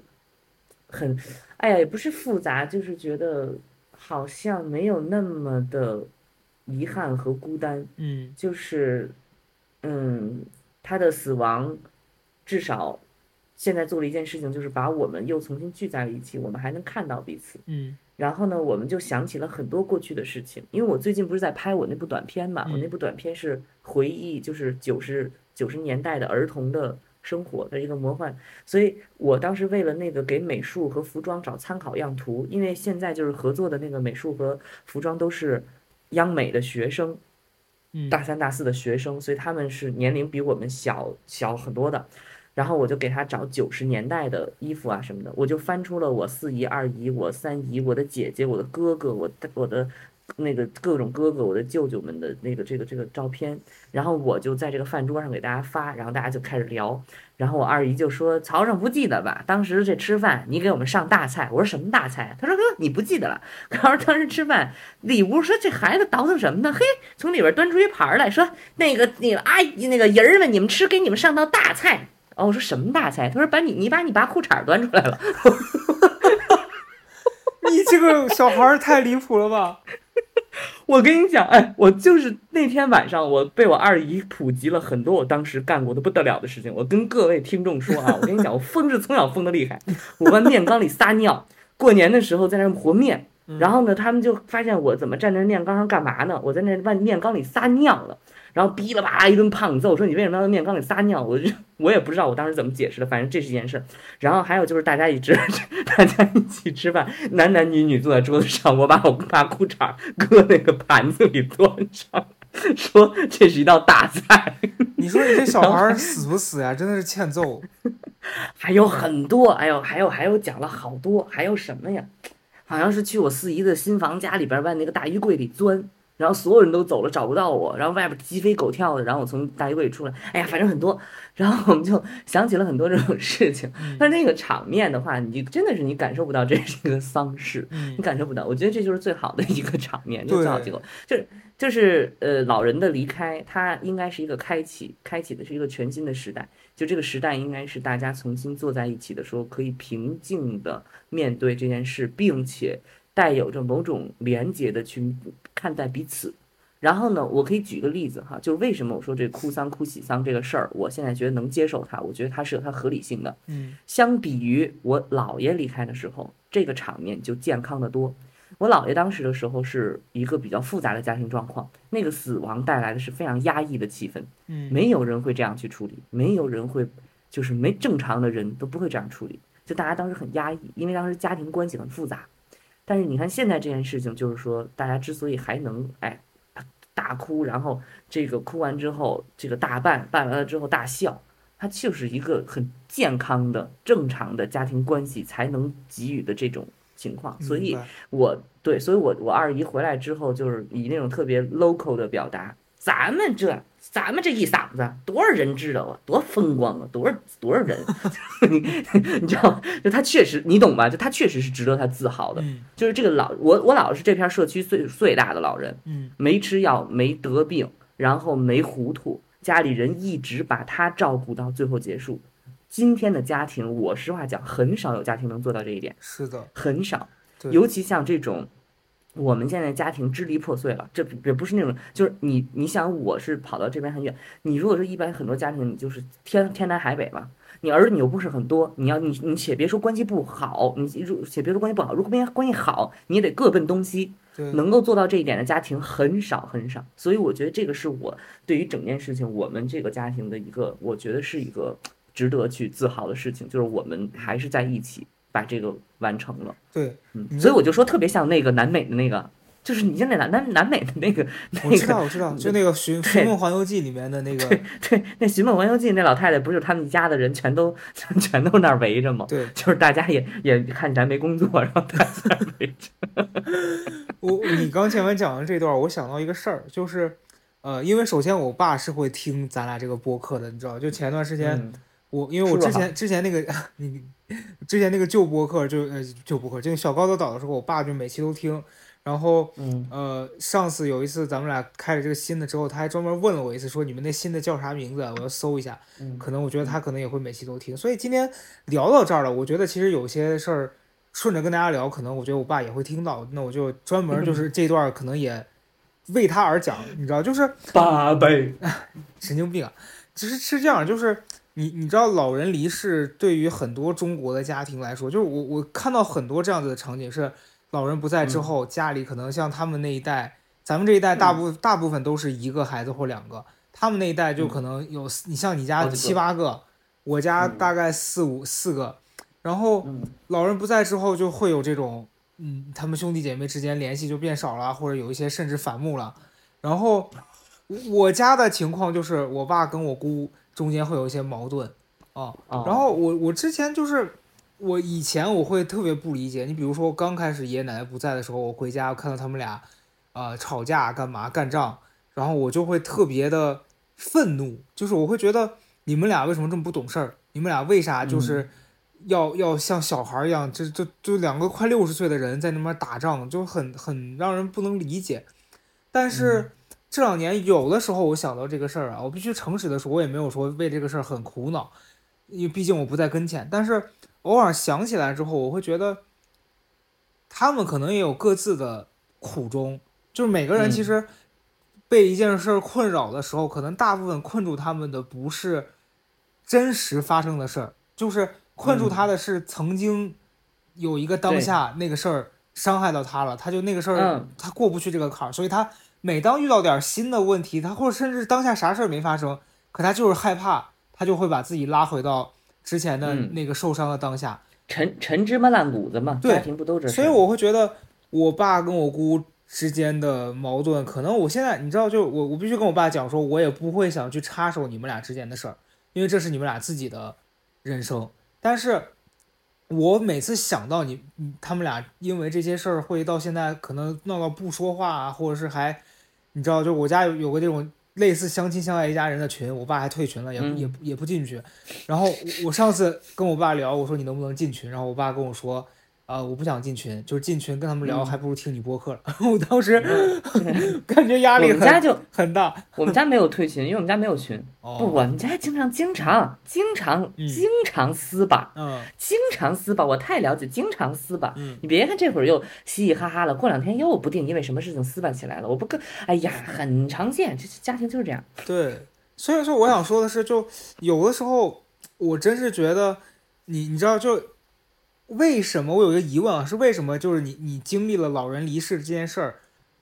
很，哎呀，也不是复杂，就是觉得好像没有那么的。遗憾和孤单，嗯，就是，嗯，他的死亡，至少，现在做了一件事情，就是把我们又重新聚在了一起，我们还能看到彼此，嗯，然后呢，我们就想起了很多过去的事情，因为我最近不是在拍我那部短片嘛，我那部短片是回忆，就是九十九十年代的儿童的生活的一个魔幻，所以我当时为了那个给美术和服装找参考样图，因为现在就是合作的那个美术和服装都是。央美的学生，大三大四的学生，所以他们是年龄比我们小小很多的。然后我就给他找九十年代的衣服啊什么的，我就翻出了我四姨、二姨、我三姨、我的姐姐、我的哥哥、我的我的那个各种哥哥、我的舅舅们的那个这个这个照片，然后我就在这个饭桌上给大家发，然后大家就开始聊，然后我二姨就说：“曹上不记得吧？当时这吃饭你给我们上大菜。”我说：“什么大菜？”他说：“哥，你不记得了。”然后：“当时吃饭，里屋说这孩子倒腾什么呢？嘿，从里边端出一盘来说，那个那个阿姨那个人儿们，你们吃，给你们上道大菜。”哦，我说什么大菜？他说：“把你你把你爸裤衩端出来了。”你这个小孩太离谱了吧！我跟你讲，哎，我就是那天晚上，我被我二姨普及了很多我当时干过的不得了的事情。我跟各位听众说啊，我跟你讲，我疯是从小疯的厉害。我往面缸里撒尿，过年的时候在那和面，然后呢，他们就发现我怎么站在面缸上干嘛呢？我在那往面缸里撒尿了。然后哔啦吧啦一顿胖揍，说你为什么要在面缸里撒尿？我就我也不知道我当时怎么解释的，反正这是一件事。然后还有就是大家一直 大家一起吃饭，男男女女坐在桌子上，我把我把裤衩搁那个盘子里端上，说这是一道大菜。你说你这小孩死不死呀？真的是欠揍。还有很多，哎呦，还有还有讲了好多，还有什么呀？好像是去我四姨的新房家里边往那个大衣柜里钻。然后所有人都走了，找不到我。然后外边鸡飞狗跳的。然后我从大衣柜里出来，哎呀，反正很多。然后我们就想起了很多这种事情。但那个场面的话，你真的是你感受不到这是一个丧事，你感受不到。我觉得这就是最好的一个场面，就最好结果。就是就是呃，老人的离开，他应该是一个开启，开启的是一个全新的时代。就这个时代应该是大家重新坐在一起的时候，可以平静的面对这件事，并且。带有着某种连接的去看待彼此，然后呢，我可以举个例子哈，就是为什么我说这哭丧哭喜丧这个事儿，我现在觉得能接受它，我觉得它是有它合理性的。嗯，相比于我姥爷离开的时候，这个场面就健康的多。我姥爷当时的时候是一个比较复杂的家庭状况，那个死亡带来的是非常压抑的气氛。嗯，没有人会这样去处理，没有人会，就是没正常的人都不会这样处理，就大家当时很压抑，因为当时家庭关系很复杂。但是你看现在这件事情，就是说大家之所以还能哎大哭，然后这个哭完之后这个大办办完了之后大笑，它就是一个很健康的正常的家庭关系才能给予的这种情况。所以我对，所以我我二姨回来之后，就是以那种特别 local 的表达，咱们这。咱们这一嗓子多少人知道啊？多风光啊！多少多少人？你 你知道？就他确实，你懂吧？就他确实是值得他自豪的。就是这个老我我姥姥是这片社区最最大的老人。嗯，没吃药，没得病，然后没糊涂，家里人一直把他照顾到最后结束。今天的家庭，我实话讲，很少有家庭能做到这一点。是的，很少。尤其像这种。我们现在家庭支离破碎了，这也不是那种，就是你你想我是跑到这边很远，你如果说一般很多家庭，你就是天天南海北嘛，你儿女又不是很多，你要你你且别说关系不好，你如且别说关系不好，如果关系关系好，你也得各奔东西，能够做到这一点的家庭很少很少，所以我觉得这个是我对于整件事情我们这个家庭的一个，我觉得是一个值得去自豪的事情，就是我们还是在一起。把这个完成了，对，嗯，所以我就说特别像那个南美的那个，就是你像那南南南美的那个，我知道我知道，就那个《寻寻梦环游记》里面的那个，对对，那《寻梦环游记》那老太太不是他们一家的人全都全都那儿围着吗？对，就是大家也也看咱没工作，然后大家围着。我你刚前面讲的这段，我想到一个事儿，就是呃，因为首先我爸是会听咱俩这个播客的，你知道，就前段时间我因为我之前之前那个 你。之前那个旧播客就呃旧播客，就小高的岛的时候，我爸就每期都听。然后呃上次有一次咱们俩开了这个新的之后，他还专门问了我一次，说你们那新的叫啥名字？我要搜一下。可能我觉得他可能也会每期都听。所以今天聊到这儿了，我觉得其实有些事儿顺着跟大家聊，可能我觉得我爸也会听到。那我就专门就是这段可能也为他而讲，你知道，就是八倍 神经病啊！只是是这样，就是。你你知道老人离世对于很多中国的家庭来说，就是我我看到很多这样子的场景，是老人不在之后，家里可能像他们那一代，咱们这一代大部大部分都是一个孩子或两个，他们那一代就可能有你像你家七八个，我家大概四五四个，然后老人不在之后就会有这种，嗯，他们兄弟姐妹之间联系就变少了，或者有一些甚至反目了，然后我家的情况就是我爸跟我姑。中间会有一些矛盾，啊，然后我我之前就是我以前我会特别不理解，你比如说刚开始爷爷奶奶不在的时候，我回家看到他们俩，啊、吵架干嘛干仗，然后我就会特别的愤怒，就是我会觉得你们俩为什么这么不懂事儿？你们俩为啥就是要、要像小孩儿一样，这这就两个快六十岁的人在那边打仗，就很很让人不能理解。但是这两年有的时候我想到这个事儿啊，我必须诚实的说，我也没有说为这个事儿很苦恼，因为毕竟我不在跟前。但是偶尔想起来之后，我会觉得他们可能也有各自的苦衷，就是每个人其嗯。实被一件事儿困扰的时候，可能大部分困住他们的不是真实发生的事儿，就是困住他的是曾经有一个当下那个事儿伤害到他了，他就那个事儿嗯。他过不去这个坎儿，所以他每当遇到点儿新的问题，他或者甚至当下啥事儿没发生，可他就是害怕，他就会把自己拉回到之前的嗯那个受伤的当下。陈陈芝麻烂谷子嘛，对家庭不都这？所以我会觉得我爸跟我姑之间的矛盾，可能我现在你知道，就我我必须跟我爸讲说，我也不会想去插手你们俩之间的事儿，因为这是你们俩自己的人生。但是，我每次想到你，你他们俩因为这些事儿会到现在可能闹到不说话啊，或者是还，你知道，就我家有有个这种类似相亲相爱一家人的群，我爸还退群了，也、嗯也不也不进去。然后我我上次跟我爸聊，我说你能不能进群，然后我爸跟我说。啊、我不想进群，就是进群跟他们聊，嗯还不如听你播客了。我当时 感觉压力很们家就很大。我们家没有退群，因为我们家没有群。不，哦，我们家经常经常经常嗯经常撕吧，嗯经常撕吧，我太了解，经常撕吧。嗯你别看这会儿又嘻嘻哈哈了，过两天又不定因为什么事情撕吧起来了。我不跟，哎呀，很常见，这这家庭就是这样。对，所以说我想说的是，就有的时候我真是觉得你你知道就。为什么我有一个疑问啊？是为什么？就是你你经历了老人离世这件事儿，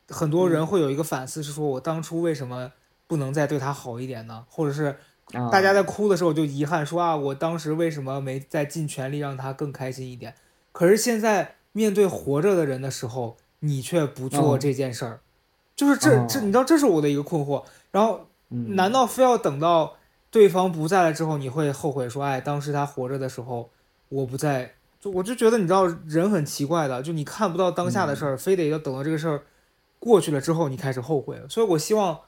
很多人会有一个反思，是说我当初为什么不能再对他好一点呢？或者是啊，大家在哭的时候就遗憾说啊，我当时为什么没再尽全力让他更开心一点？可是现在面对活着的人的时候，你却不做哦这件事儿，就是这这，哦你知道这是我的一个困惑。然后嗯难道非要等到对方不在了之后，你会后悔说，哎，当时他活着的时候我不在？就我就觉得你知道人很奇怪的，就你看不到当下的事儿，非得要等到这个事儿过去了之后，你开始后悔。所以我希望，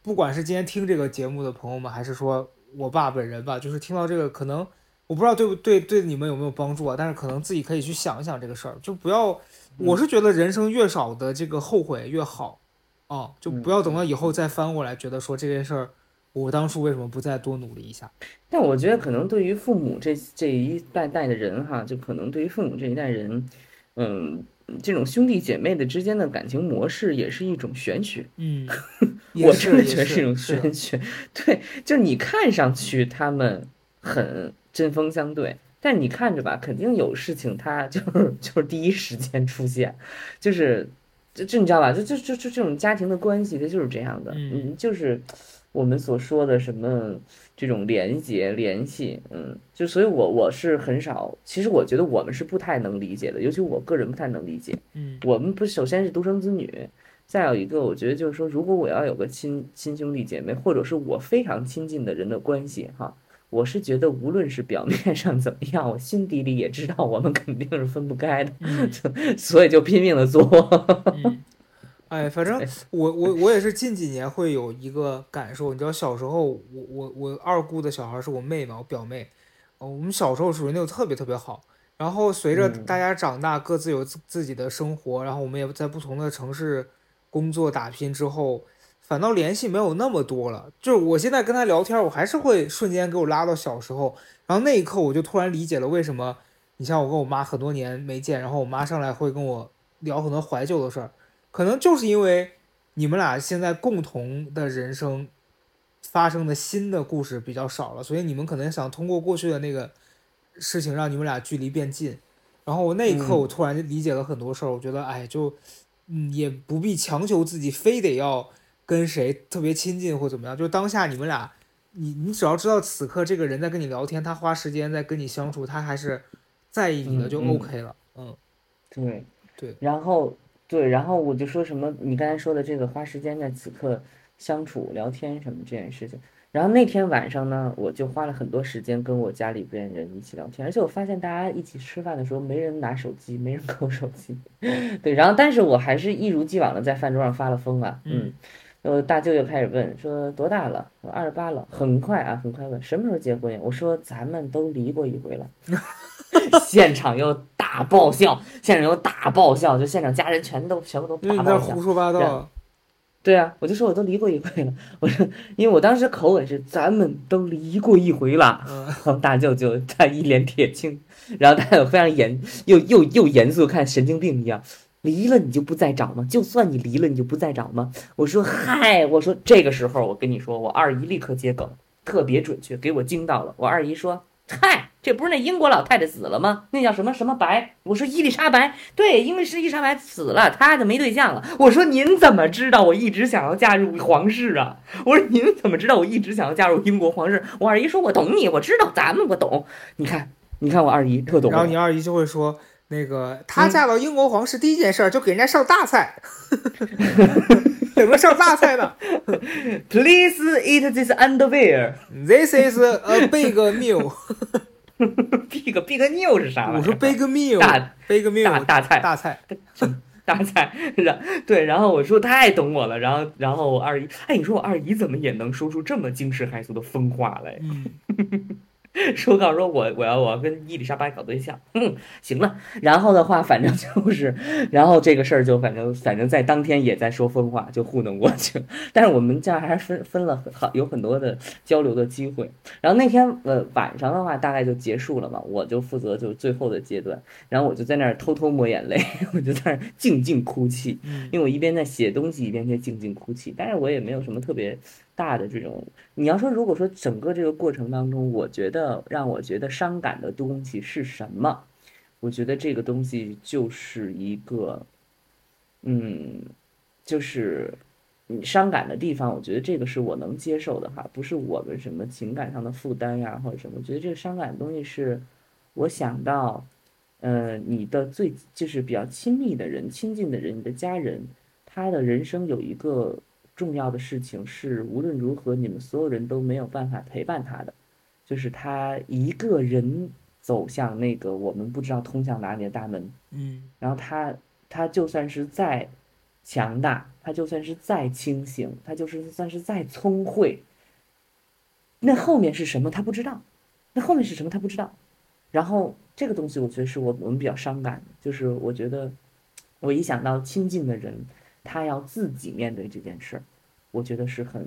不管是今天听这个节目的朋友们，还是说我爸本人吧，就是听到这个，可能我不知道对不对对你们有没有帮助啊，但是可能自己可以去想一想这个事儿，就不要。我是觉得人生越少的这个后悔越好，啊，就不要等到以后再翻过来，觉得说这件事儿，我当初为什么不再多努力一下？但我觉得可能对于父母这这一代代的人哈，就可能对于父母这一代人，嗯，这种兄弟姐妹的之间的感情模式也是一种玄学。嗯，我真的觉得也是一种玄学。对，就你看上去他们很针锋相对，但你看着吧，肯定有事情，他就是就是第一时间出现，就是就就你知道吧？就就就就这种家庭的关系，它就是这样的，嗯就是我们所说的什么这种连接联系，嗯，就所以我我是很少，其实我觉得我们是不太能理解的，尤其我个人不太能理解。嗯我们不首先是独生子女，再有一个，我觉得就是说，如果我要有个亲亲兄弟姐妹，或者是我非常亲近的人的关系，哈，我是觉得无论是表面上怎么样，我心底里也知道我们肯定是分不开的，嗯 所以就拼命的做。嗯，哎，反正我我我也是近几年会有一个感受，你知道，小时候我我我二姑的小孩是我妹嘛，我表妹，哦我们小时候属于那种特别特别好，然后随着嗯大家长大，各自有自自己的生活，然后我们也在不同的城市工作打拼之后，反倒联系没有那么多了。就是我现在跟他聊天，我还是会瞬间给我拉到小时候，然后那一刻我就突然理解了为什么，你像我跟我妈很多年没见，然后我妈上来会跟我聊很多怀旧的事儿，可能就是因为你们俩现在共同的人生发生的新的故事比较少了，所以你们可能想通过过去的那个事情让你们俩距离变近。然后我那一刻，嗯我突然就理解了很多事儿，我觉得，哎，就嗯，也不必强求自己非得要跟谁特别亲近或怎么样，就当下你们俩，你你只要知道此刻这个人在跟你聊天，他花时间在跟你相处，他还是在意你的，就 OK 了。嗯对对，然后对，然后我就说什么，你刚才说的这个花时间在此刻相处、聊天什么这件事情，然后那天晚上呢，我就花了很多时间跟我家里边人一起聊天，而且我发现大家一起吃饭的时候，没人拿手机，没人 抠手机。对，然后但是我还是一如既往的在饭桌上发了疯啊，嗯，我大舅舅开始问说多大了？我二十八了，很快啊，很快问什么时候结婚呀？我说咱们都离过一回了，现场又大爆笑，现场又大爆笑，就现场家人全都全部都大爆笑你在胡。说八然道。对啊，我就说我都离过一回了，我说因为我当时口吻是咱们都离过一回了，嗯，然后大舅舅他一脸铁青，然后他有非常严又又又严肃，看神经病一样。离了你就不再找吗？就算你离了，你就不再找吗？我说嗨，我说这个时候我跟你说，我二姨立刻接梗，特别准确，给我惊到了。我二姨说嗨，这不是那英国老太太死了吗？那叫什么什么白？我说伊丽莎白，对，因为是伊丽莎白死了，她就没对象了。我说您怎么知道我一直想要嫁入皇室啊？我说您怎么知道我一直想要嫁入英国皇室？我二姨说我懂你，我知道咱们我懂。你看，你看我二姨特懂。然后你二姨就会说，那个她嫁到英国皇室第一件事儿就给人家上大菜，怎么上大菜呢 Please eat this underwear。？This is a big meal。big big meal 是啥？我说 big meal，大 big meal 大大菜大菜。大菜，然对，然后我说太懂我了，然后然后我二姨，哎，你说我二姨怎么也能说出这么惊世骇俗的疯话来？嗯，说告诉说我我要我要跟伊丽莎白搞对象，嗯，行了，然后的话反正就是，然后这个事儿就反正反正在当天也在说疯话，就糊弄过去。但是我们这样还是分分了很好有很多的交流的机会。然后那天呃晚上的话大概就结束了嘛，我就负责就最后的阶段，然后我就在那儿偷偷抹眼泪，我就在那儿静静哭泣，嗯因为我一边在写东西一边在静静哭泣，但是我也没有什么特别大的这种。你要说如果说整个这个过程当中，我觉得让我觉得伤感的东西是什么？我觉得这个东西就是一个，嗯，就是你伤感的地方，我觉得这个是我能接受的哈，不是我们什么情感上的负担呀或者什么。我觉得这个伤感的东西是我想到，呃，你的最就是比较亲密的人、亲近的人，你的家人，他的人生有一个重要的事情是，无论如何你们所有人都没有办法陪伴他的，就是他一个人走向那个我们不知道通向哪里的大门。嗯然后他他就算是再强大，他就算是再清醒，他就是算是再聪慧，那后面是什么他不知道，那后面是什么他不知道。然后这个东西我觉得是我我们比较伤感的，就是我觉得我一想到亲近的人，他要自己面对这件事儿，我觉得是很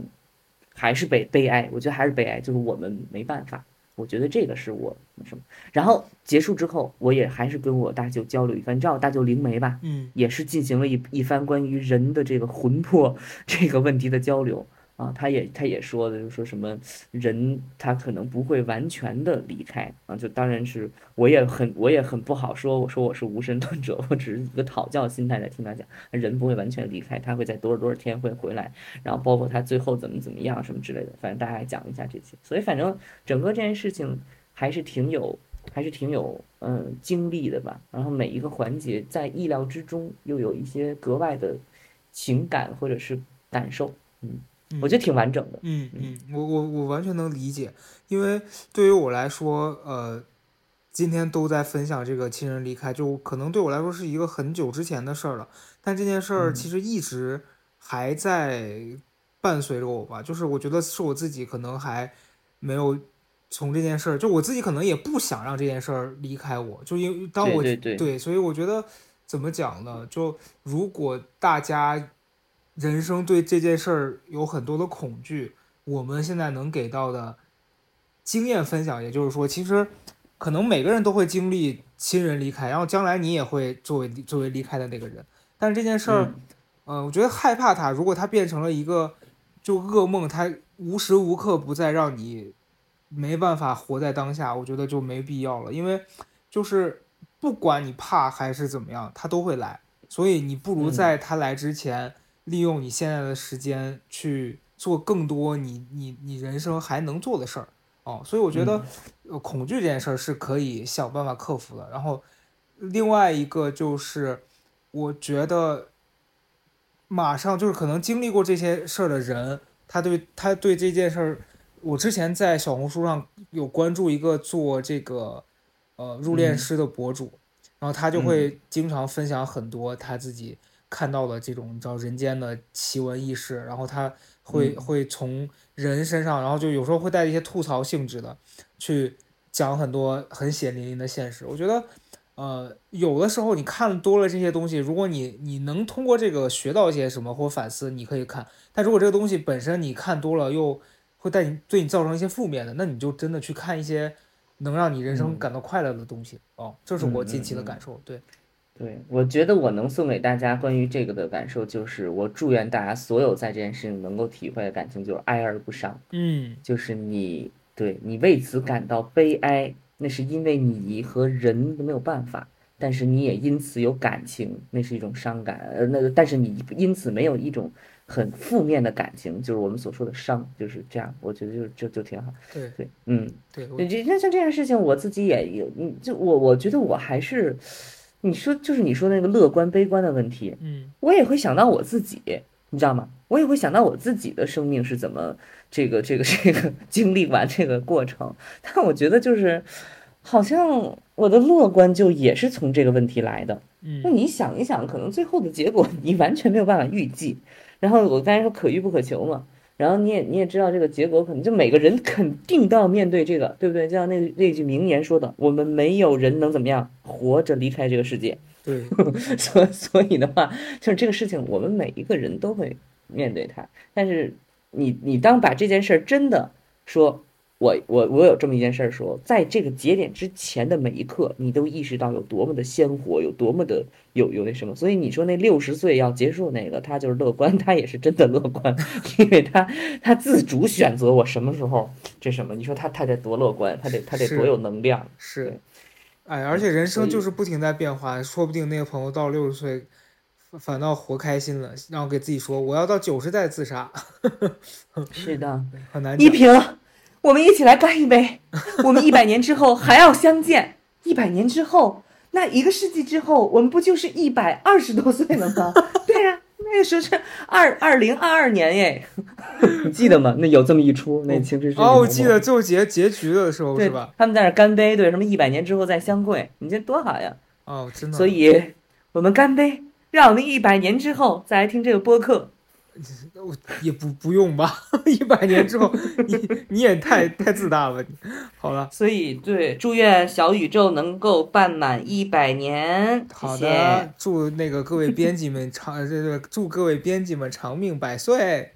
还是悲悲哀，我觉得还是悲哀，就是我们没办法。我觉得这个是我什么。然后结束之后，我也还是跟我大舅交流一番。你知道我大舅灵媒吧？嗯也是进行了一一番关于人的这个魂魄这个问题的交流啊。他也他也说的，就是说什么人他可能不会完全的离开啊。就当然是我也很我也很不好说，我说我是无神论者，我只是一个讨教心态在听他讲，人不会完全离开，他会在多少多少天会回来，然后包括他最后怎么怎么样什么之类的，反正大家讲一下这些。所以反正整个这件事情还是挺有。还是挺有嗯经历的吧，然后每一个环节在意料之中，又有一些格外的情感或者是感受，嗯，我觉得挺完整的。嗯嗯，我我我完全能理解，因为对于我来说，呃，今天都在分享这个亲人离开，就可能对我来说是一个很久之前的事儿了，但这件事儿嗯。其实一直还在伴随着我吧，就是我觉得是我自己可能还没有从这件事儿，就我自己可能也不想让这件事儿离开我，就因为当我对所以我觉得怎么讲呢？就如果大家人生对这件事儿有很多的恐惧，我们现在能给到的经验分享，也就是说，其实可能每个人都会经历亲人离开，然后将来你也会作为作为离开的那个人。但是这件事儿，嗯。呃，我觉得害怕它，如果它变成了一个就噩梦，它无时无刻不在让你没办法活在当下，我觉得就没必要了，因为就是不管你怕还是怎么样，它都会来，所以你不如嗯。在它来之前，利用你现在的时间去做更多你你你人生还能做的事儿哦。所以我觉得，呃，恐惧这件事儿是可以想办法克服的。然后另外一个就是，我觉得马上就是可能经历过这些事儿的人，他对他对这件事儿我之前在小红书上有关注一个做这个呃入殓师的博主，然后他就会经常分享很多他自己看到的这种你知道人间的奇闻异事，然后他会、会从人身上，然后就有时候会带一些吐槽性质的去讲很多很血淋淋的现实。我觉得。呃，有的时候你看多了这些东西，如果你你能通过这个学到一些什么或反思，你可以看。但如果这个东西本身你看多了，又会带你对你造成一些负面的，那你就真的去看一些能让你人生感到快乐的东西。哦，这是我近期的感受。对，对，我觉得我能送给大家关于这个的感受，就是我祝愿大家所有在这件事情能够体会的感情，就是哀而不伤。嗯，就是你对你为此感到悲哀。那是因为你和人都没有办法，但是你也因此有感情，那是一种伤感。呃，那个，但是你因此没有一种很负面的感情，就是我们所说的伤，就是这样。我觉得就就就挺好。对对，嗯，对。这那像这件事情，我自己也有，嗯，就我我觉得我还是，你说就是你说那个乐观悲观的问题，嗯，我也会想到我自己，你知道吗？我也会想到我自己的生命是怎么。这个这个这个经历完这个过程，但我觉得就是，好像我的乐观就也是从这个问题来的。嗯，那你想一想，可能最后的结果你完全没有办法预计。然后我刚才说可遇不可求嘛，然后你也你也知道这个结果可能就每个人肯定都要面对这个，对不对？就像那那句名言说的，我们没有人能怎么样活着离开这个世界。对，所所以的话，就是这个事情我们每一个人都会面对它，但是。你你当把这件事儿真的说，我我我有这么一件事儿说，在这个节点之前的每一刻，你都意识到有多么的鲜活，有多么的有有那什么。所以你说那六十岁要结束那个，他就是乐观，他也是真的乐观，因为他他自主选择我什么时候这什么。你说他他得多乐观，他得他得多有能量。是，哎，而且人生就是不停在变化，说不定那个朋友到六十岁。反倒活开心了，然后给自己说我要到九十再自杀。是的，很难。一平，我们一起来干一杯。我们一百年之后还要相见。一百年之后，那一个世纪之后，我们不就是一百二十多岁了吗？对呀，那个时候是二二零二二年耶，你 记得吗？那有这么一出那青春哦，我记得最后结结局的时候是吧？他们在那干杯，对，什么一百年之后再相会，你这多好呀！哦，真的。所以我们干杯。让我们一百年之后再来听这个播客，也不不用吧？一百年之后，你你也太太自大了。好了，所以对，祝愿小宇宙能够办满一百年。好的，祝那个各位编辑们长，这个祝各位编辑们长命百岁。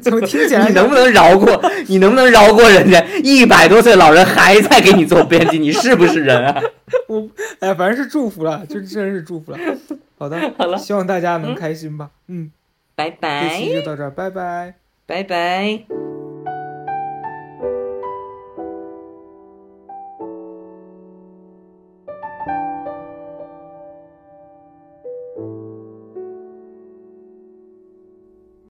怎么听起来？你能不能饶过？你能不能饶过人家一百多岁老人还在给你做编辑？你是不是人啊？我哎，反正是祝福了，就真是祝福了。好的，好了，希望大家能开心吧。嗯，拜拜。这期就到这儿，拜拜，拜拜。